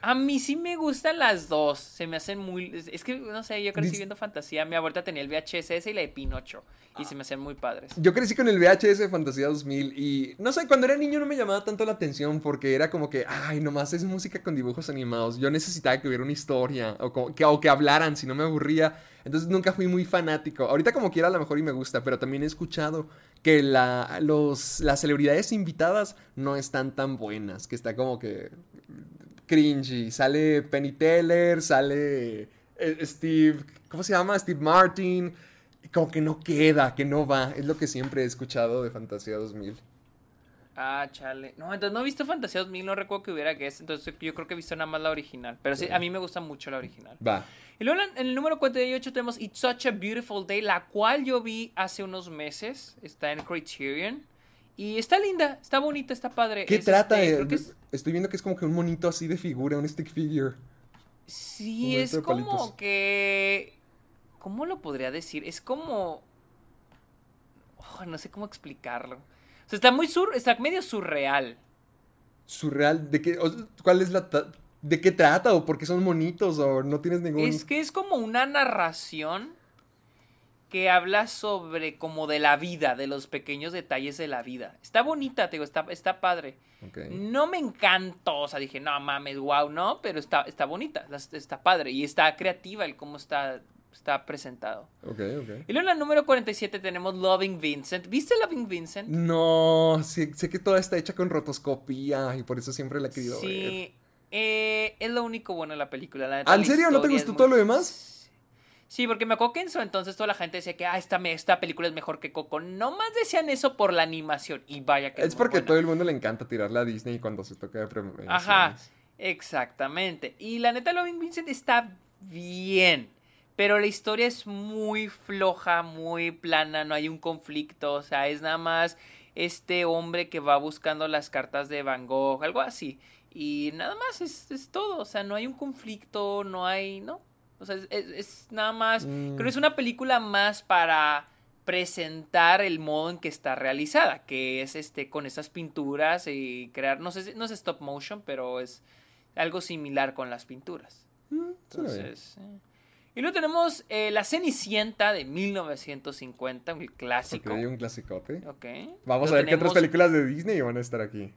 A mí sí me gustan las dos. Se me hacen muy. es- que, no sé, yo crecí Dis- viendo fantasía. Mi abuelita tenía el VHS y la de Pinocho. Y se me hacen muy padres. Yo crecí con el VHS de Fantasía 2000 y no sé, cuando era niño no me llamaba tanto la atención porque era como que, ay, nomás es música con dibujos animados. Yo necesitaba que hubiera una historia o, como que, o que hablaran, si no me aburría. Entonces nunca fui muy fanático. Ahorita como quiera a lo mejor y me gusta, pero también he escuchado que la, los, las celebridades invitadas no están tan buenas, que está como que cringy. Sale Penny Teller, sale eh, Steve, ¿cómo se llama? Steve Martin. Como que no queda, que no va. Es lo que siempre he escuchado de Fantasía 2000. Ah, chale. No, entonces no he visto Fantasía 2000, no recuerdo que hubiera guest, entonces yo creo que he visto nada más la original. Pero sí, a mí me gusta mucho la original. Va. Y luego en el número 48 tenemos It's Such a Beautiful Day, la cual yo vi hace unos meses. Está en Criterion. Y está linda, está bonita, está padre. ¿Qué Es, trata? este, de- creo que es- Estoy viendo que es como que un monito así de figura, un stick figure. Sí, es como que... ¿Cómo lo podría decir? Es como... Oh, no sé cómo explicarlo. O sea, está muy sur... Está medio surreal. Surreal. ¿De qué? ¿Cuál es la... ta- ¿De qué trata? ¿O por qué son monitos? ¿O no tienes ningún...? Es que es como una narración que habla sobre como de la vida, de los pequeños detalles de la vida. Está bonita, te digo, está, está padre. No me encantó, o sea, dije, no mames, wow, no, pero está, está bonita, está padre y está creativa el cómo está, está presentado. Ok, ok. Y luego en la número 47 tenemos Loving Vincent. ¿Viste Loving Vincent? No, sé, sé que toda está hecha con rotoscopía y por eso siempre la he querido ver. Sí, eh, es lo único bueno de la película. La ¿Ah, ¿En la serio? ¿No te gustó muy- todo lo demás? Sí, porque me acuerdo que en su entonces toda la gente decía que ah, esta, esta película es mejor que Coco. No más decían eso por la animación. Y vaya que Es muy porque todo el mundo le encanta tirarle a Disney cuando se toca de premiaciones. Ajá, exactamente. Y la neta, Loving Vincent está bien. Pero la historia es muy floja, muy plana, no hay un conflicto. O sea, es nada más este hombre que va buscando las cartas de Van Gogh, algo así. Y nada más es, es todo. O sea, no hay un conflicto, no hay. No. O sea, es, es- es nada más. Mm. Creo que es una película más para presentar el modo en que está realizada, que es este con esas pinturas y crear, no sé, no es stop motion, pero es algo similar con las pinturas. Mm. Entonces, eh. y luego tenemos eh, La Cenicienta de 1950, un clásico. Ok, un clasicote. Ok. Vamos Luego a ver qué otras películas de Disney van a estar aquí.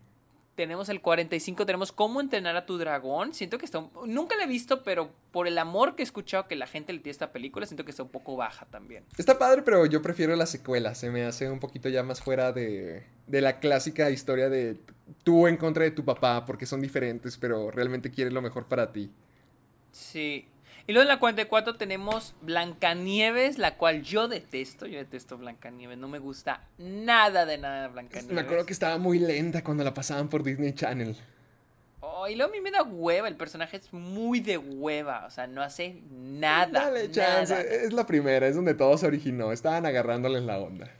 Tenemos el 45, tenemos Cómo entrenar a tu dragón. Siento que está... un- Nunca la he visto, pero por el amor que he escuchado que la gente le tiene a esta película, siento que está un poco baja también. Está padre, pero yo prefiero la secuela. Se me hace un poquito ya más fuera de, de la clásica historia de tú en contra de tu papá porque son diferentes, pero realmente quieres lo mejor para ti. Sí. Y luego en la 44 tenemos Blancanieves, la cual yo detesto. Yo detesto Blancanieves. No me gusta nada de nada de Blancanieves. Me acuerdo que estaba muy lenta cuando la pasaban por Disney Channel. Oh, y luego a mí me da hueva. El personaje es muy de hueva. O sea, no hace nada. Dale chance, nada. es la primera, es donde todo se originó. Estaban agarrándole en la onda.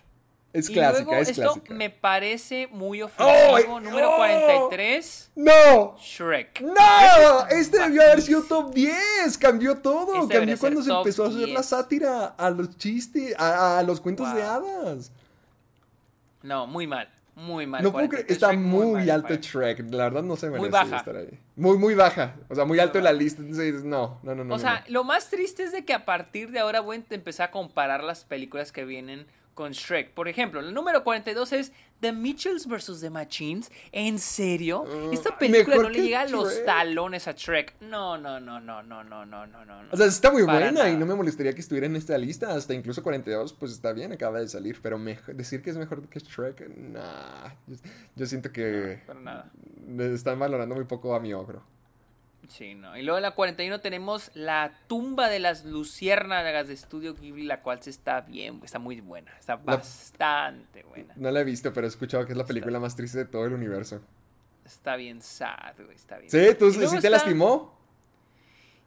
Es Y clásica, luego es esto clásica. me parece muy ofensivo. ¡Ay! Número ¡Oh! 43, ¡No! Shrek. ¡No! Este debió haber sido top 10. Cambió todo. Este Cambió cuando se empezó a hacer la 10. sátira a los chistes, a, a los cuentos de hadas. No, muy mal. Muy mal. No puedo creer, 43 está Shrek, muy, mal, alto. Shrek. La verdad no se merece baja. estar ahí. Muy, muy baja. O sea, muy alto en la lista. Entonces, no, no, no, no. O no, sea, no. lo más triste es de que a partir de ahora voy a empezar a comparar las películas que vienen con Shrek. Por ejemplo, el número 42 es The Mitchells vs. The Machines. ¿En serio? Mm, Esta película no le llega a los talones a Shrek. No, no, no, no, no, no, no, no, no. O sea, está muy buena y no me molestaría que estuviera en esta lista. Hasta incluso 42, pues está bien, acaba de salir. Pero decir que es mejor que Shrek, nah. Yo, yo siento que Para nada. están valorando muy poco a mi ogro. Sí, no. Y luego en la 41 tenemos La tumba de las luciérnagas de Estudio Ghibli, la cual se está bien, está muy buena. Está bastante buena. No la he visto, pero he escuchado que es la película más triste de todo el universo. Está bien sad, güey, está bien. ¿Sí? ¿Tú sí te lastimó?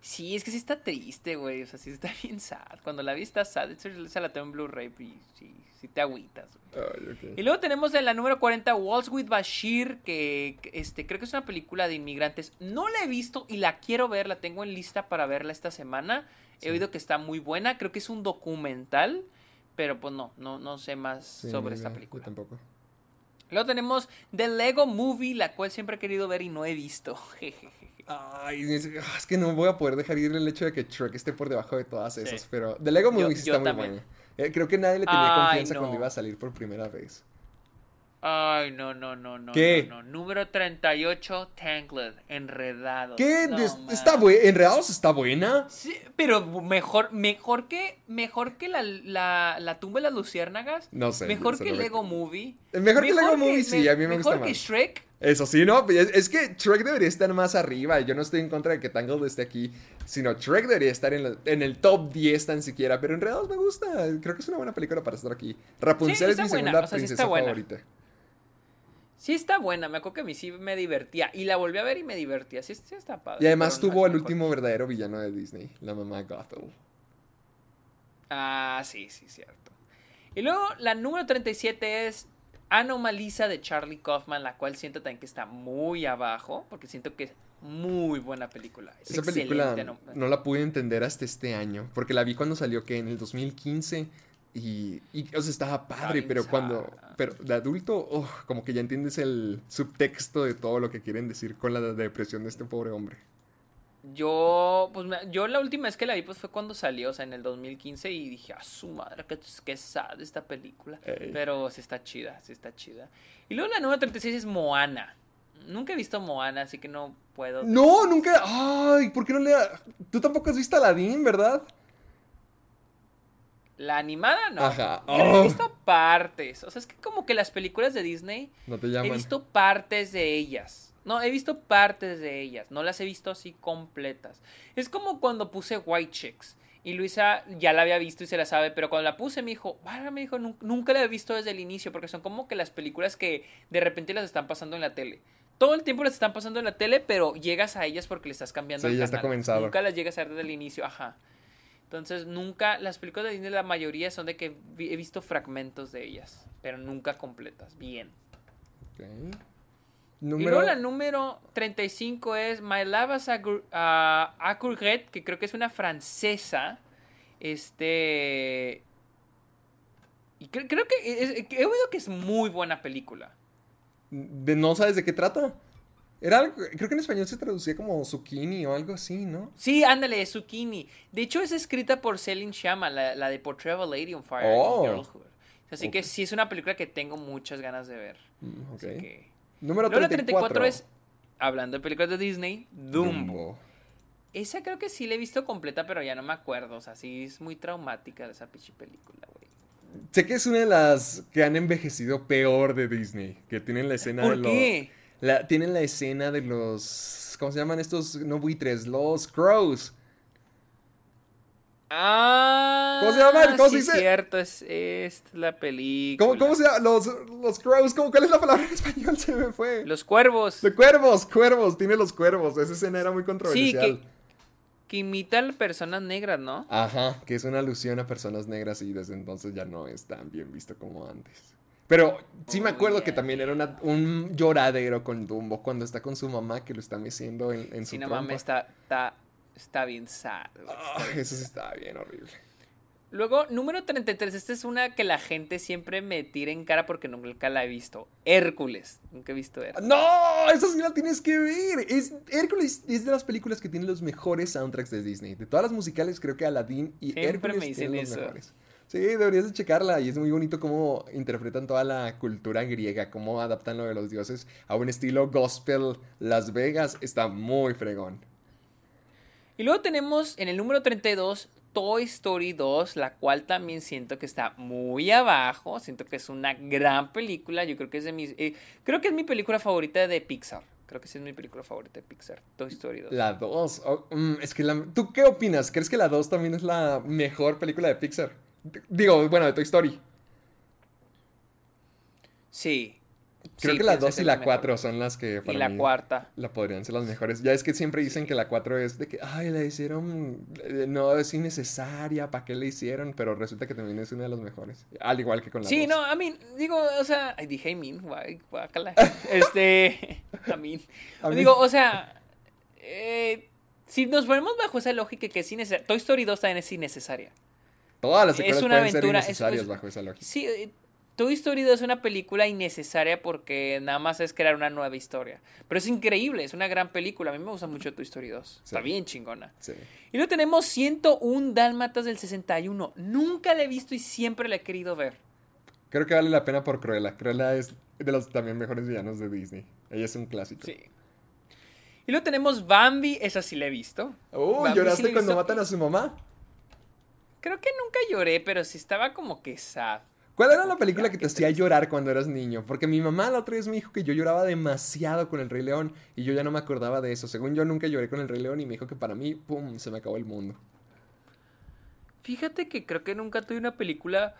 Sí, es que sí está triste, güey. O sea, sí está bien sad. Cuando la vi está sad. Esa la tengo en Blu-ray y sí, sí te agüitas. Ay. Y luego tenemos en la número 40 Waltz with Bashir, que este, creo que es una película de inmigrantes. No la he visto y la quiero ver, la tengo en lista para verla esta semana. He oído que está muy buena, creo que es un documental, pero pues no, no, no sé más Sí, sobre esta película. Yo tampoco. Luego tenemos The Lego Movie, la cual siempre he querido ver y no he visto. Jejeje. Ay, es, ah, es que no voy a poder dejar ir el hecho de que Shrek esté por debajo de todas esas. Pero The Lego Yo- Movie sí está muy buena. Eh, creo que nadie le tenía Ay, confianza no. cuando iba a salir por primera vez. Ay, no, no, no, no. ¿Qué? No, no. Número 38, Tangled, Enredado. ¿Qué? No, está buena. Enredados está buena. Sí, pero mejor, mejor que mejor que la, la, la tumba de las luciérnagas. No sé, Mejor que no me- Lego Movie. Mejor que Lego Movie, sí, a mí me gusta Mejor que más. Shrek. Eso sí, no, es, es que Shrek debería estar más arriba. Yo no estoy en contra de que Tangled esté aquí, sino Shrek debería estar en, la- en el top 10 tan siquiera. Pero en realidad me gusta. Creo que es una buena película para estar aquí. Rapunzel Sí, es mi buena, segunda o sea, sí princesa favorita. Sí está buena, me acuerdo que a mí sí me divertía. Y la volví a ver y me divertía. Sí, sí está padre. Y además no tuvo el mejor. último verdadero villano de Disney, la mamá Gothel. Ah, sí, sí, cierto. Y luego la número 37 es Anomalisa de Charlie Kaufman, la cual siento también que está muy abajo, porque siento que es muy buena película. Es Esa película no la pude entender hasta este año, porque la vi cuando salió que en el 2015 y, y, o sea, estaba padre, pero cuando, pero de adulto, oh, como que ya entiendes el subtexto de todo lo que quieren decir con la depresión de este pobre hombre. Yo, pues, yo la última vez que la vi pues fue cuando salió, o sea, en el 2015 y dije, a su madre, qué, qué sad esta película. Ey. Pero sí está chida, sí está chida. Y luego la número 36 es Moana. Nunca he visto Moana, así que no puedo. No, nunca, ay, ¿por qué no le... Tú tampoco has visto Aladdin, ¿verdad? La animada no. Ajá. Yo he Oh. visto partes. O sea, es que como que las películas de Disney No te he llaman. visto partes de ellas. No, he visto partes de ellas. No las he visto así completas. Es como cuando puse White Chicks. Y Luisa ya la había visto y se la sabe, pero cuando la puse me dijo, "Válgame", me dijo, "nun- nunca la he visto desde el inicio, porque son como que las películas que de repente las están pasando en la tele. Todo el tiempo las están pasando en la tele, pero llegas a ellas porque le estás cambiando Sí, el ya está comenzado. Nunca las llegas a ver desde el inicio, ajá. Entonces, nunca, las películas de Disney, la mayoría son de que vi- he visto fragmentos de ellas, pero nunca completas. Bien. Ok. Y Número... luego la número 35 es My Love as a, Courgette, que creo que es una francesa. Este. Y cre- creo que es- he oído que es muy buena película. de no sabes de qué trata. Era algo, creo que en español se traducía como zucchini o algo así, ¿no? Sí, ándale, es Zucchini. De hecho, es escrita por Celine Sciamma, la, la de Portrait of a Lady on Fire. Oh. Girlhood. Así que sí es una película que tengo muchas ganas de ver. Mm, ok. Así que... Número Luego la 34. 34 es, hablando de películas de Disney, Dumbo. Dumbo. Esa creo que sí la he visto completa, pero ya no me acuerdo. O sea, sí es muy traumática esa pinche película, güey. Sé que es una de las que han envejecido peor de Disney. Que tienen la escena de ¿Por los. qué? La, tienen la escena de los. ¿Cómo se llaman estos? No buitres, los crows. Ah, ¿Cómo se llama? ¿Cómo se sí, dice? cierto, es esta la película. ¿Cómo, cómo se llama? Los, los crows. ¿cómo, ¿Cuál es la palabra en español? Se me fue. Los cuervos. De cuervos, cuervos. Tiene los cuervos. Esa escena era muy Sí, controversial. que, que imitan personas negras, ¿no? Ajá, que es una alusión a personas negras y desde entonces ya no es tan bien visto como antes. Pero sí me Oh, acuerdo yeah. que también era una- un lloradero con Dumbo cuando está con su mamá que lo está meciendo en, en su Si no mames, está, está, está bien sad. eso sí estaba bien horrible. Luego, número 33. Esta es una que la gente siempre me tira en cara porque nunca la he visto. Hércules. Nunca he visto Hércules. ¡No! Esa sí la tienes que ver. Es, Hércules es de las películas que tienen los mejores soundtracks de Disney. De todas las musicales, creo que Aladdin y Siempre Hércules me dicen tienen los eso. mejores. Sí, deberías de checarla. Y es muy bonito cómo interpretan toda la cultura griega, cómo adaptan lo de los dioses a un estilo gospel Las Vegas. Está muy fregón. Y luego tenemos en el número 32 Toy Story 2, la cual también siento que está muy abajo. Siento que es una gran película. Yo creo que es de mis. eh, creo que es mi película favorita de Pixar. Creo que sí es mi película favorita de Pixar. Toy Story 2. La 2. es que la- ¿Tú qué opinas? ¿Crees que la 2 también es la mejor película de Pixar? Digo, bueno, de Toy Story. Sí. Creo Sí, que la pienso 2 que y la mejor. 4 son las que para Y la mí cuarta. la podrían ser las mejores. Ya es que siempre dicen que la 4 es de que, ay, la hicieron, eh, no es innecesaria, ¿para qué la hicieron? Pero resulta que también es una de las mejores. Al igual que con la Sí, 2. no, a mí, digo, o sea, ay, dije mí, guay, guácala. Este, a mí. A mí. Digo, o sea, eh, si nos ponemos bajo esa lógica que es innecesaria, Toy Story 2 también es innecesaria. Todas las es secuelas una pueden ser aventura, es- innecesarias es- bajo esa lógica. Sí, eh, Toy Story 2 es una película innecesaria porque nada más es crear una nueva historia. Pero es increíble, es una gran película. A mí me gusta mucho Toy Story 2. Está bien chingona. Sí. Y luego tenemos 101 Dálmatas del 61. Nunca la he visto y siempre la he querido ver. Creo que vale la pena por Cruella. Cruella es de los también mejores villanos de Disney. Ella es un clásico. Sí. Y luego tenemos Bambi, esa sí la he visto. Oh, Bambi sí ¿lloraste cuando visto. matan a su mamá? Creo que nunca lloré, pero sí estaba como que sad. ¿Cuál era la película que te hacía llorar cuando eras niño? Porque mi mamá la otra vez me dijo que yo lloraba demasiado con el Rey León y yo ya no me acordaba de eso. Según yo nunca lloré con el Rey León y me dijo que para mí, ¡pum!, se me acabó el mundo. Fíjate que creo que nunca tuve una película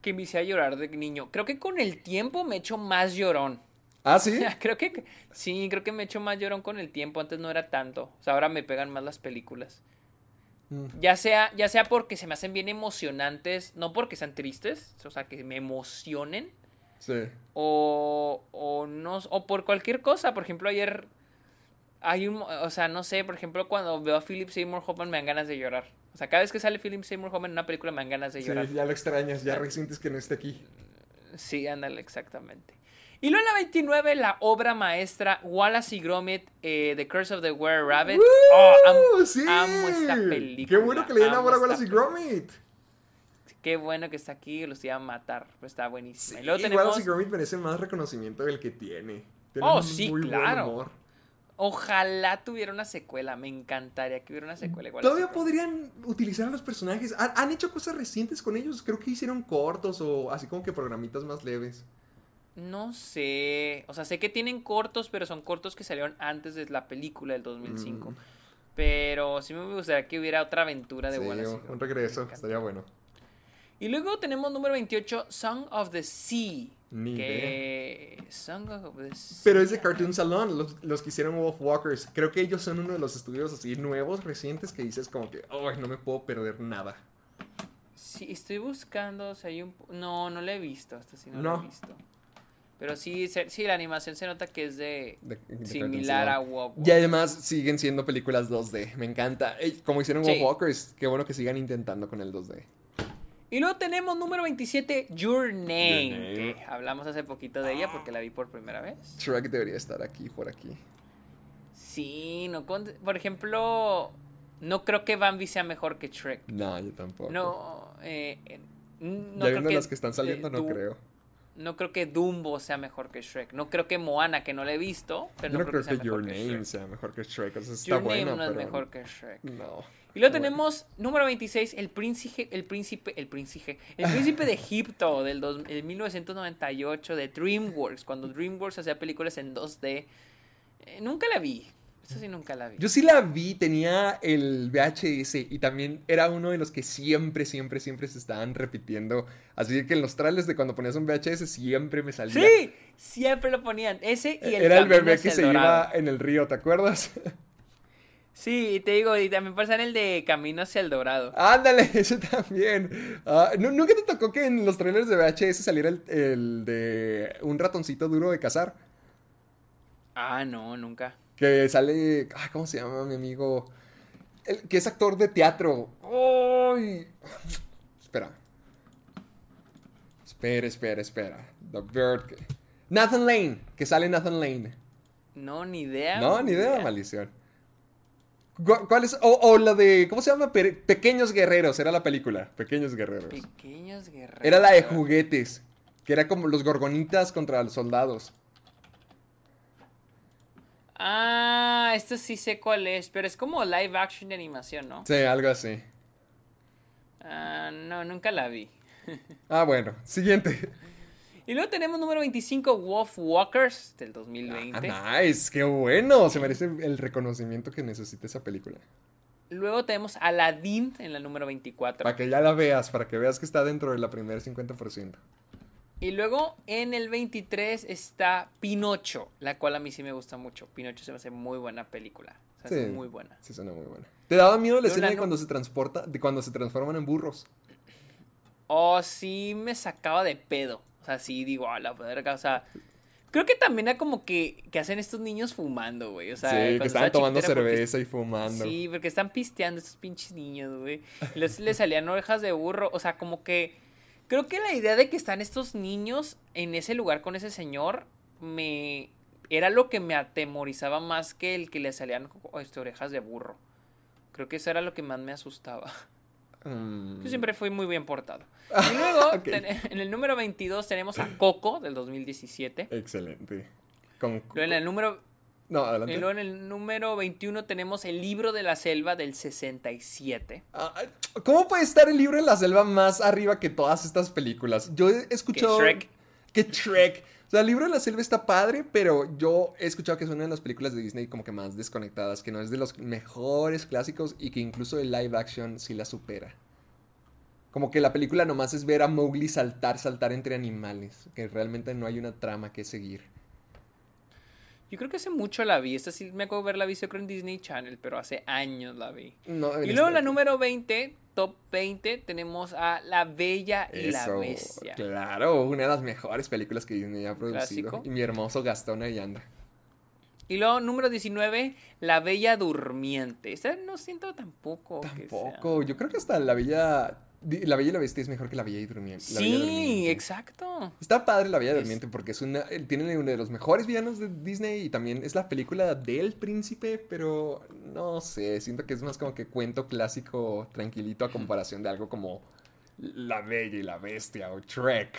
que me hiciera llorar de niño. Creo que con el tiempo me he hecho más llorón. ¿Ah, sí? creo que sí, creo que me he hecho más llorón con el tiempo. Antes no era tanto. O sea, ahora me pegan más las películas. Mm. Ya sea, ya sea porque se me hacen bien emocionantes, no porque sean tristes, o sea, que me emocionen. Sí. O, o no, o por cualquier cosa. Por ejemplo, ayer hay un, o sea, no sé, por ejemplo, cuando veo a Philip Seymour Hoffman me dan ganas de llorar. O sea, cada vez que sale Philip Seymour Hoffman en una película me dan ganas de llorar. Sí, ya lo extrañas, ya resientes que no esté aquí. Sí, ándale, exactamente. Y luego en la 29, la obra maestra Wallace y Gromit, eh, The Curse of the Were Rabbit. oh, amo, sí. amo, esta película. Qué bueno que le den ahora a Wallace y Gromit. Qué bueno que está aquí, los iba a matar. Pues está buenísimo. y luego tenemos... Wallace y Gromit merece más reconocimiento del que tiene. tiene oh, sí, claro. Ojalá tuviera una secuela, me encantaría que hubiera una secuela igual. Todavía podrían utilizar a los personajes. ¿Han, hecho cosas recientes con ellos, creo que hicieron cortos o así como que programitas más leves. No sé, o sea, sé que tienen cortos, pero son cortos que salieron antes de la película del 2005. Mm. Pero sí me gustaría que hubiera otra aventura de sí, Un regreso, estaría bueno. Y luego tenemos número 28, Song of the Sea. Pero es de Cartoon Salon, los, los, que hicieron Wolf Walkers. Creo que ellos son uno de los estudios así nuevos, recientes, que dices como que, oh, no me puedo perder nada. Sí, estoy buscando, o sea, hay un... No, no lo he visto, hasta sí no, lo he visto. Pero sí, sí, la animación se nota que es de, similar a Wolf Y además siguen siendo películas 2D, me encanta. Como hicieron Wolf Walkers, qué bueno que sigan intentando con el 2D. Y luego tenemos número 27, Your Name, hablamos hace poquito de ella porque la vi por primera vez. Shrek debería estar aquí, por aquí. Sí, no por ejemplo, no creo que Bambi sea mejor que Shrek. No, yo tampoco. No, eh, no ya viendo las que están saliendo, no creo. No creo que Dumbo sea mejor que Shrek. No creo que Moana, que no la he visto, pero no, creo, que, Your Name sea mejor que Shrek. Your Name no es mejor que Shrek. No. Y luego tenemos número 26, el príncipe, el príncipe, el príncipe, el príncipe de Egipto del, 1998 de DreamWorks, cuando DreamWorks hacía películas en 2D. Eh, nunca la vi. Esa sí nunca la vi. Yo sí la vi, tenía el VHS y también era uno de los que siempre, siempre, siempre se estaban repitiendo. Así que en los trailers de cuando ponías un VHS siempre me salía. Sí, siempre lo ponían. Ese y el Era el bebé que se iba en el río, ¿te acuerdas? Sí, te digo, y también pasa en el de Camino hacia el Dorado. Ándale, ese también. Ah, ¿Nunca te tocó que en los trailers de VHS saliera el, de un ratoncito duro de cazar? Ah, no, nunca. Que sale. ¿Cómo se llama mi amigo? El, que es actor de teatro. ¡Ay! Espera. Espera, espera, espera. The Bird. Nathan Lane. Que sale Nathan Lane. No, ni idea. No, ni idea, maldición. ¿Cuál es? O, la de. ¿Cómo se llama? Pequeños Guerreros. Era la película. Pequeños Guerreros. Pequeños Guerreros. Era la de juguetes. Que era como los gorgonitas contra los soldados. Ah, esto sí sé cuál es. Pero es como live action de animación, ¿no? Sí, algo así. Ah, no, nunca la vi. ah, bueno. Siguiente. Y luego tenemos número 25, Wolf Walkers del 2020. Ah, nice, qué bueno. Se merece el reconocimiento que necesita esa película. Luego tenemos Aladdin en la número 24. Para que ya la veas, para que veas que está dentro de la primera 50%. Y luego en el 23 está Pinocho, la cual a mí sí me gusta mucho. Pinocho se me hace muy buena película. Se hace muy buena. Sí, suena muy buena. ¿Te daba miedo la escena de cuando se transporta, de cuando se transforman en burros? Oh, sí me sacaba de pedo. O sea, sí digo, a la verga, o sea... Creo que también era como que, que hacen estos niños fumando, güey. O sea, sí, que estaban tomando cerveza y fumando. Sí, porque están pisteando estos pinches niños, güey. Les, les salían orejas de burro. O sea, como que. Creo que la idea de que están estos niños en ese lugar con ese señor me. Era lo que me atemorizaba más que el que le salían este, orejas de burro. Creo que eso era lo que más me asustaba. Mm. Yo siempre fui muy bien portado. Y luego, en el número 22 tenemos a Coco del 2017. Excelente. en el número No, adelante. Y luego en el número 21 tenemos El libro de la selva del 67. Ah, ¿Cómo puede estar el libro de la selva más arriba que todas estas películas? Yo he escuchado... Que Shrek. Que Shrek. O sea, el libro de la selva está padre, pero yo he escuchado que es una de las películas de Disney como que más desconectadas, que no es de los mejores clásicos y que incluso el live action sí la supera. Como que la película nomás es ver a Mowgli saltar, saltar entre animales, que realmente no hay una trama que seguir. Yo creo que hace mucho la vi. Esta sí me acuerdo de verla vi, yo creo en Disney Channel, pero hace años la vi. No, y luego la número 20, top 20, tenemos a La Bella y la Bestia. Claro, una de las mejores películas que Disney ha producido. Clásico. Y mi hermoso Gastón ahí anda. Y luego número 19, La Bella Durmiente. Esta no siento tampoco. que sea- Tampoco, yo creo que hasta la Bella... La Bella y la Bestia es mejor que la Bella y Durmiente. Bella Sí, Durmiente. exacto. Está padre la Bella Es- Durmiente porque es una, él tiene uno de los mejores villanos de Disney y también es la película del príncipe, pero no sé, siento que es más como que cuento clásico tranquilito a comparación de algo como La Bella y la Bestia o Trek.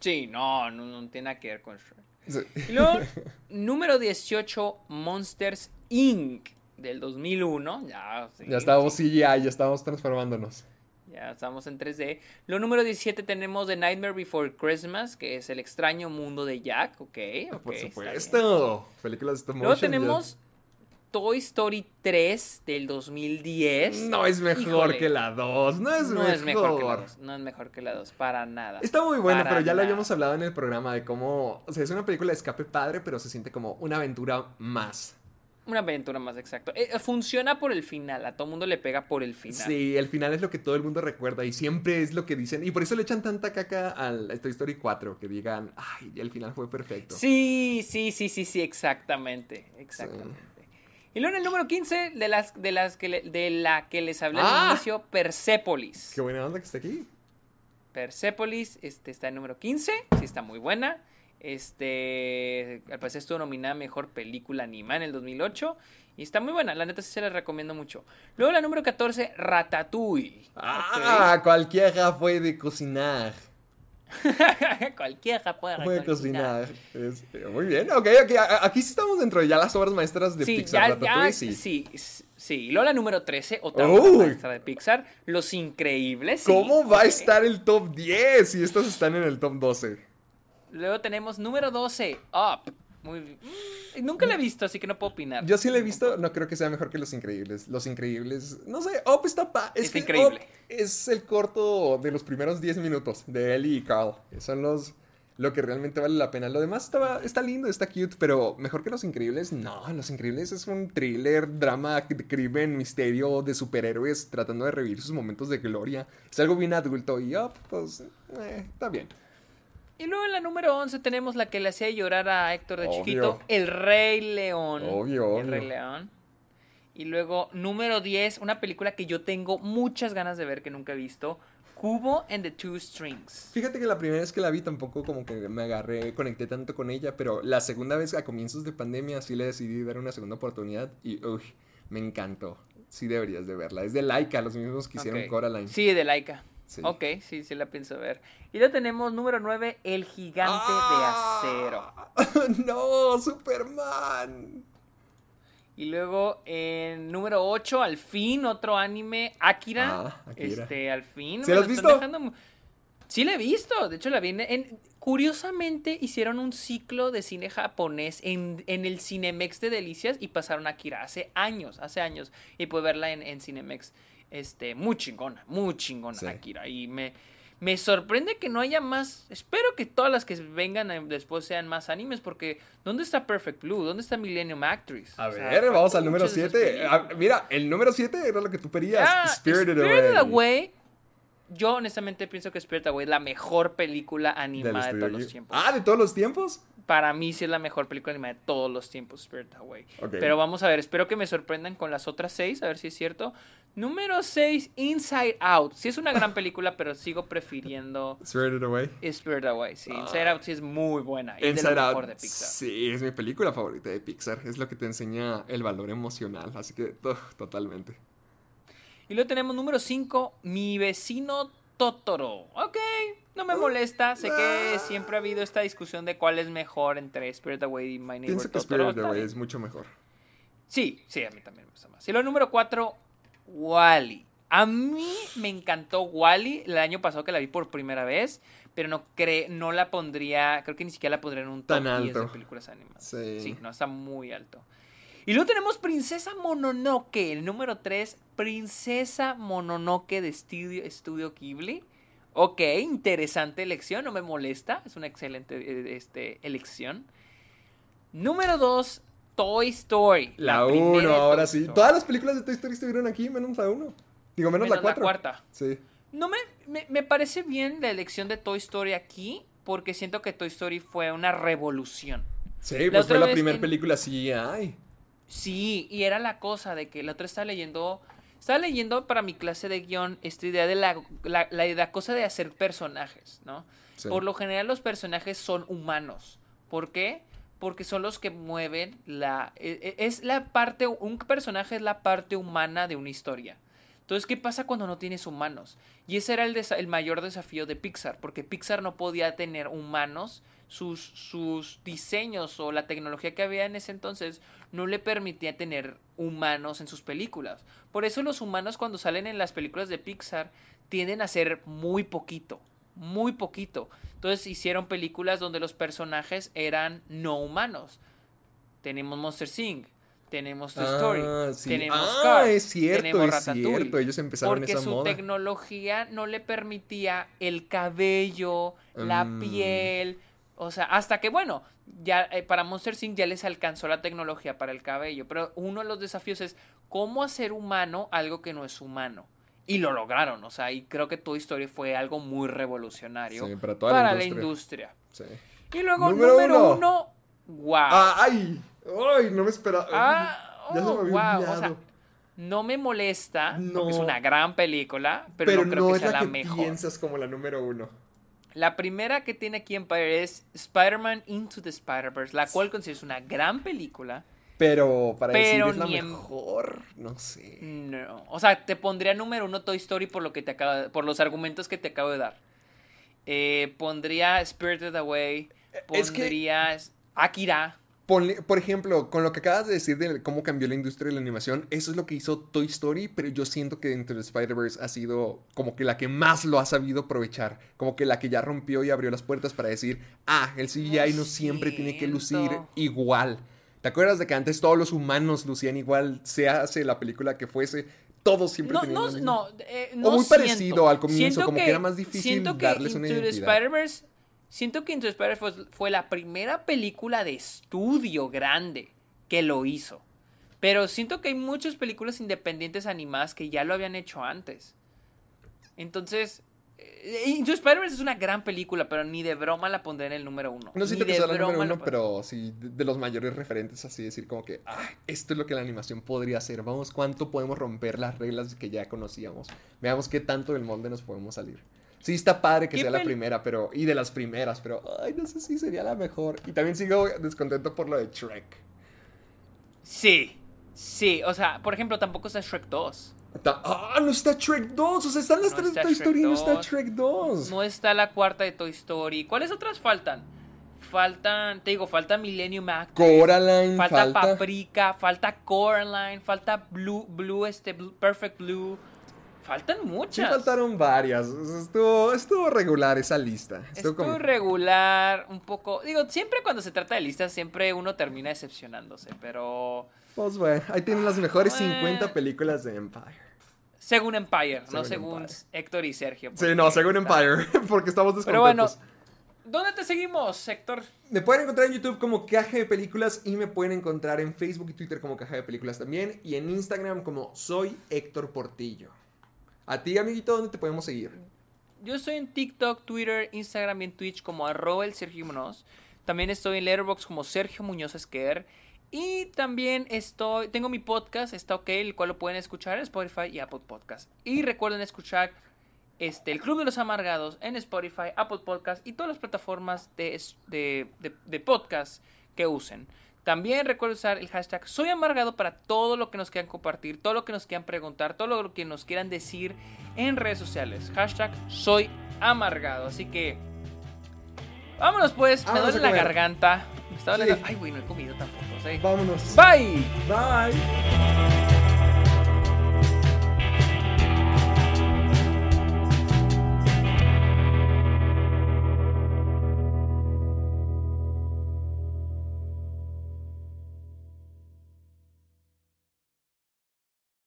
Sí, no, no, no tiene nada que ver con Shrek. Sí. Y luego, número 18, Monsters Inc. del 2001. Ya, sí, Ya estábamos sí, CGI, ya estábamos transformándonos. Ya estamos en 3D. Luego, número 17, tenemos The Nightmare Before Christmas, que es el extraño mundo de Jack. Ok, ok. Por supuesto. Películas de stop Luego ya- tenemos Toy Story 3 del 2010. No es mejor Híjole, que la 2, no es No mejor. es mejor que la 2. No es mejor que la 2, para nada. Está muy buena, pero ya lo nada. habíamos hablado en el programa de cómo, o sea, es una película de escape padre, pero se siente como una aventura más. Una aventura más exacto. Eh, funciona por el final. A todo mundo le pega por el final. Sí, el final es lo que todo el mundo recuerda y siempre es lo que dicen. Y por eso le echan tanta caca al Toy Story 4, que digan, ay, el final fue perfecto. Sí, sí, sí, sí, sí, exactamente. Exactamente. Y luego en el número 15 de las, de las que le- de la que les hablé Ah. al inicio, Persepolis. Qué buena onda que está aquí. Persepolis este, está en número 15, sí está muy buena. Este, al parecer estuvo nominada Mejor Película Animada en el 2008 y está muy buena, la neta sí se la recomiendo mucho. Luego la número 14, Ratatouille. Ah, cualquiera puede cocinar. Ok. Cualquiera puede Puede cocinar. cocinar. Este, muy bien, ok, ok. Aquí sí estamos dentro de ya las obras maestras de Sí, Pixar. ya, Ratatouille, ya, sí. sí, sí. Y luego la número 13, otra obra maestra de Pixar, Los Increíbles. sí, ¿Cómo va a estar el top 10 si estos están en el top 12? Luego tenemos número 12, Up. Muy, mm, nunca la he visto, así que no puedo opinar. Yo sí la he visto, no creo que sea mejor que Los Increíbles. Los Increíbles, no sé, Up está pa es Está que increíble. Up es el corto de los primeros 10 minutos de Ellie y Carl. Son los lo que realmente vale la pena. Lo demás estaba, está lindo, está cute, pero mejor que Los Increíbles, no. Los Increíbles es un thriller, drama, crimen, misterio de superhéroes tratando de revivir sus momentos de gloria. Es algo bien adulto y Up, pues, eh, está bien. Y luego en la número 11 tenemos la que le hacía llorar a Héctor de Obvio. chiquito, El Rey León. Obvio, El obvio. Rey León. Y luego número 10, una película que yo tengo muchas ganas de ver que nunca he visto, Cubo and the Two Strings. Fíjate que la primera vez que la vi tampoco como que me agarré, conecté tanto con ella, pero la segunda vez a comienzos de pandemia sí le decidí dar una segunda oportunidad y uy, me encantó. Sí deberías de verla. Es de Laika, los mismos que hicieron. Coraline. Sí, de Laika. Sí. Ok, sí, sí la pienso ver. Y luego tenemos número 9, El Gigante ¡Ah! de Acero. no, Superman. Y luego en número 8, al fin, otro anime, Akira. Ah, Akira. Este, al fin. ¿Sí me lo has visto? dejando Sí la he visto, de hecho la vi en... en- Curiosamente hicieron un ciclo de cine japonés en, en el Cinemex de Delicias y pasaron a Akira hace años, hace años. Y pude verla en, en Cinemex. Este, muy chingona, muy chingona Sí. Akira. Y me, me sorprende que no haya más. Espero que todas las que vengan después sean más animes, porque ¿dónde está Perfect Blue? ¿Dónde está Millennium Actress? A O sea, ver, vamos al número muchas de esas 7. películas. Mira, el número 7 era lo que tú pedías. Ah, Spirited, Spirited Away. Away. Yo honestamente pienso que Spirited Away es la mejor película animada de todos los tiempos. Ah, ¿de todos los tiempos? Para mí sí es la mejor película animada de todos los tiempos, Spirited Away. Ok. Pero vamos a ver, espero que me sorprendan con las otras seis, a ver si es cierto. Número 6, Inside Out. Sí es una gran película, pero sigo prefiriendo Spirited Away. Spirited Away. Sí, Inside Out sí es muy buena. Y es de Inside lo Out. mejor de Pixar. Sí, es mi película favorita de Pixar. Es lo que te enseña el valor emocional. Así que, totalmente. Y luego tenemos número 5, Mi vecino Totoro. Ok, no me molesta. Sé que siempre ha habido esta discusión de cuál es mejor entre Spirit Away y My Neighbor Pienso que Totoro. Spirit Está Away bien. es mucho mejor. Sí, sí, a mí también me gusta más. Y lo número 4, Wally. A mí me encantó Wally el año pasado que la vi por primera vez, pero no cre no la pondría, creo que ni siquiera la pondría en un top Tan 10 de alto. películas animadas. Sí. no, está muy alto. Y luego tenemos Princesa Mononoke, el número 3, Princesa Mononoke de Studio, Studio Ghibli. Ok, interesante elección, no me molesta, es una excelente eh, este, elección. Número 2, Toy Story. La primera 1, de Toy ahora sí. Story. Todas las películas de Toy Story estuvieron aquí, menos la 1. Digo, menos, la Menos 4. cuarta. Sí. No me, me, me parece bien la elección de Toy Story aquí, porque siento que Toy Story fue una revolución. Sí, La pues fue la primera en- película CGI. Sí, y era la cosa de que la otra estaba leyendo. Estaba leyendo para mi clase de guion esta idea de la, la, la, la cosa de hacer personajes, ¿no? Sí. Por lo general los personajes son humanos. ¿Por qué? Porque son los que mueven la... e- e- Es la parte... Un personaje es la parte humana de una historia. Entonces, ¿qué pasa cuando no tienes humanos? Y ese era el, el mayor desafío de Pixar, porque Pixar no podía tener humanos, sus, sus diseños o la tecnología que había en ese entonces no le permitía tener humanos en sus películas. Por eso los humanos cuando salen en las películas de Pixar tienden a ser muy poquito, muy poquito. Entonces hicieron películas donde los personajes eran no humanos. Tenemos Monster Inc. Tenemos Toy Story. Ah, sí. Tenemos Ah, Cars. es cierto, tenemos es cierto, ellos empezaron porque esa su moda. tecnología no le permitía el cabello, la Mm. piel. O sea, hasta que, bueno, ya eh, para Monster Inc. ya les alcanzó la tecnología para el cabello. Pero uno de los desafíos es cómo hacer humano algo que no es humano. Y lo lograron, o sea, y creo que Toy Story fue algo muy revolucionario Sí, para toda la para la industria. industria. Sí. Y luego, Número número, uno. uno, wow. Ah, ¡Ay! ¡Ay! No me esperaba. Ah, ya se me oh, había wow, o sea, no me molesta, No. porque es una gran película, pero, pero no creo que es sea la la, que mejor. piensas como la número uno. La primera que tiene aquí Empire es Spider-Man Into the Spider-Verse, la cual considero una gran película. Pero para Pero decir es la ni en- mejor, no sé. No, o sea, te pondría número uno Toy Story por lo que te acabo de- por los argumentos que te acabo de dar. Eh, pondría Spirited Away, es que- pondría Akira. Ponle- por ejemplo, con lo que acabas de decir de cómo cambió la industria de la animación, eso es lo que hizo Toy Story, pero yo siento que Into the Spider-Verse ha sido como que la que más lo ha sabido aprovechar, como que la que ya rompió y abrió las puertas para decir, ah, el CGI no siempre tiene que lucir igual. ¿Te acuerdas de que antes todos los humanos lucían igual, se hace la película que fuese, todos siempre No, tenían no, la misma- no, eh, no muy siento. parecido al comienzo, Siento como que era más difícil siento que darles una Into the identidad. Spider-Verse, siento que Into the Spider-Verse fue, fue la primera película de estudio grande que lo hizo. Pero siento que hay muchas películas independientes animadas que ya lo habían hecho antes. Entonces, Into the Spider-Verse es una gran película, pero ni de broma la pondré en el número uno. No siento Ni que sea la número uno, pero sí de, los mayores referentes, así decir como que, ah, esto es lo que la animación podría hacer. Vamos, cuánto podemos romper las reglas que ya conocíamos. Veamos qué tanto del molde nos podemos salir. Sí, está padre que ¿Qué sea la primera, pero. Y de las primeras, pero. Ay, no sé si sería la mejor. Y también sigo descontento por lo de Shrek. Sí, sí, o sea, por ejemplo, tampoco está Shrek 2. ¡Ah! No está Shrek 2. O sea, están las No tres de Toy Shrek Story y no está 2. Shrek 2. No está la cuarta de Toy Story. ¿Cuáles otras faltan? Faltan, te digo, falta Millennium Actress. Coraline, falta, falta. Paprika, falta Coraline, falta Blue, Blue, este, Blue- Perfect Blue. Faltan Sí, muchas. faltaron varias. Estuvo, estuvo regular esa lista. Estuvo Estuvo como. irregular, un poco. Digo, siempre cuando se trata de listas, siempre uno termina decepcionándose, pero. Pues bueno, ahí tienen las mejores Eh. 50 películas de Empire. Según Empire, no Según Empire. Héctor y Sergio. Sí, no, según Empire, porque estamos descontentos. Pero bueno, ¿dónde te seguimos, Héctor? Me pueden encontrar en YouTube como Caja de Películas y me pueden encontrar en Facebook y Twitter como Caja de Películas también y en Instagram como Soy Héctor Portillo. A ti, amiguito, ¿dónde te podemos seguir? Yo estoy en TikTok, Twitter, Instagram y en Twitch como arroba el Sergio Muñoz. También estoy en Letterboxd como Sergio Muñoz Esquer. Y también estoy, tengo mi podcast, está ok, el cual lo pueden escuchar en Spotify y Apple Podcast. Y recuerden escuchar este, el Club de los Amargados en Spotify, Apple Podcast y todas las plataformas de, de, de- de podcast que usen. También recuerda usar el hashtag Soy Amargado para todo lo que nos quieran compartir, todo lo que nos quieran preguntar, todo lo que nos quieran decir en redes sociales. Hashtag Soy Amargado. Así que vámonos pues. Me duele la garganta. Me está doliendo. Ay, güey, no he comido tampoco. Vámonos. Bye. Bye.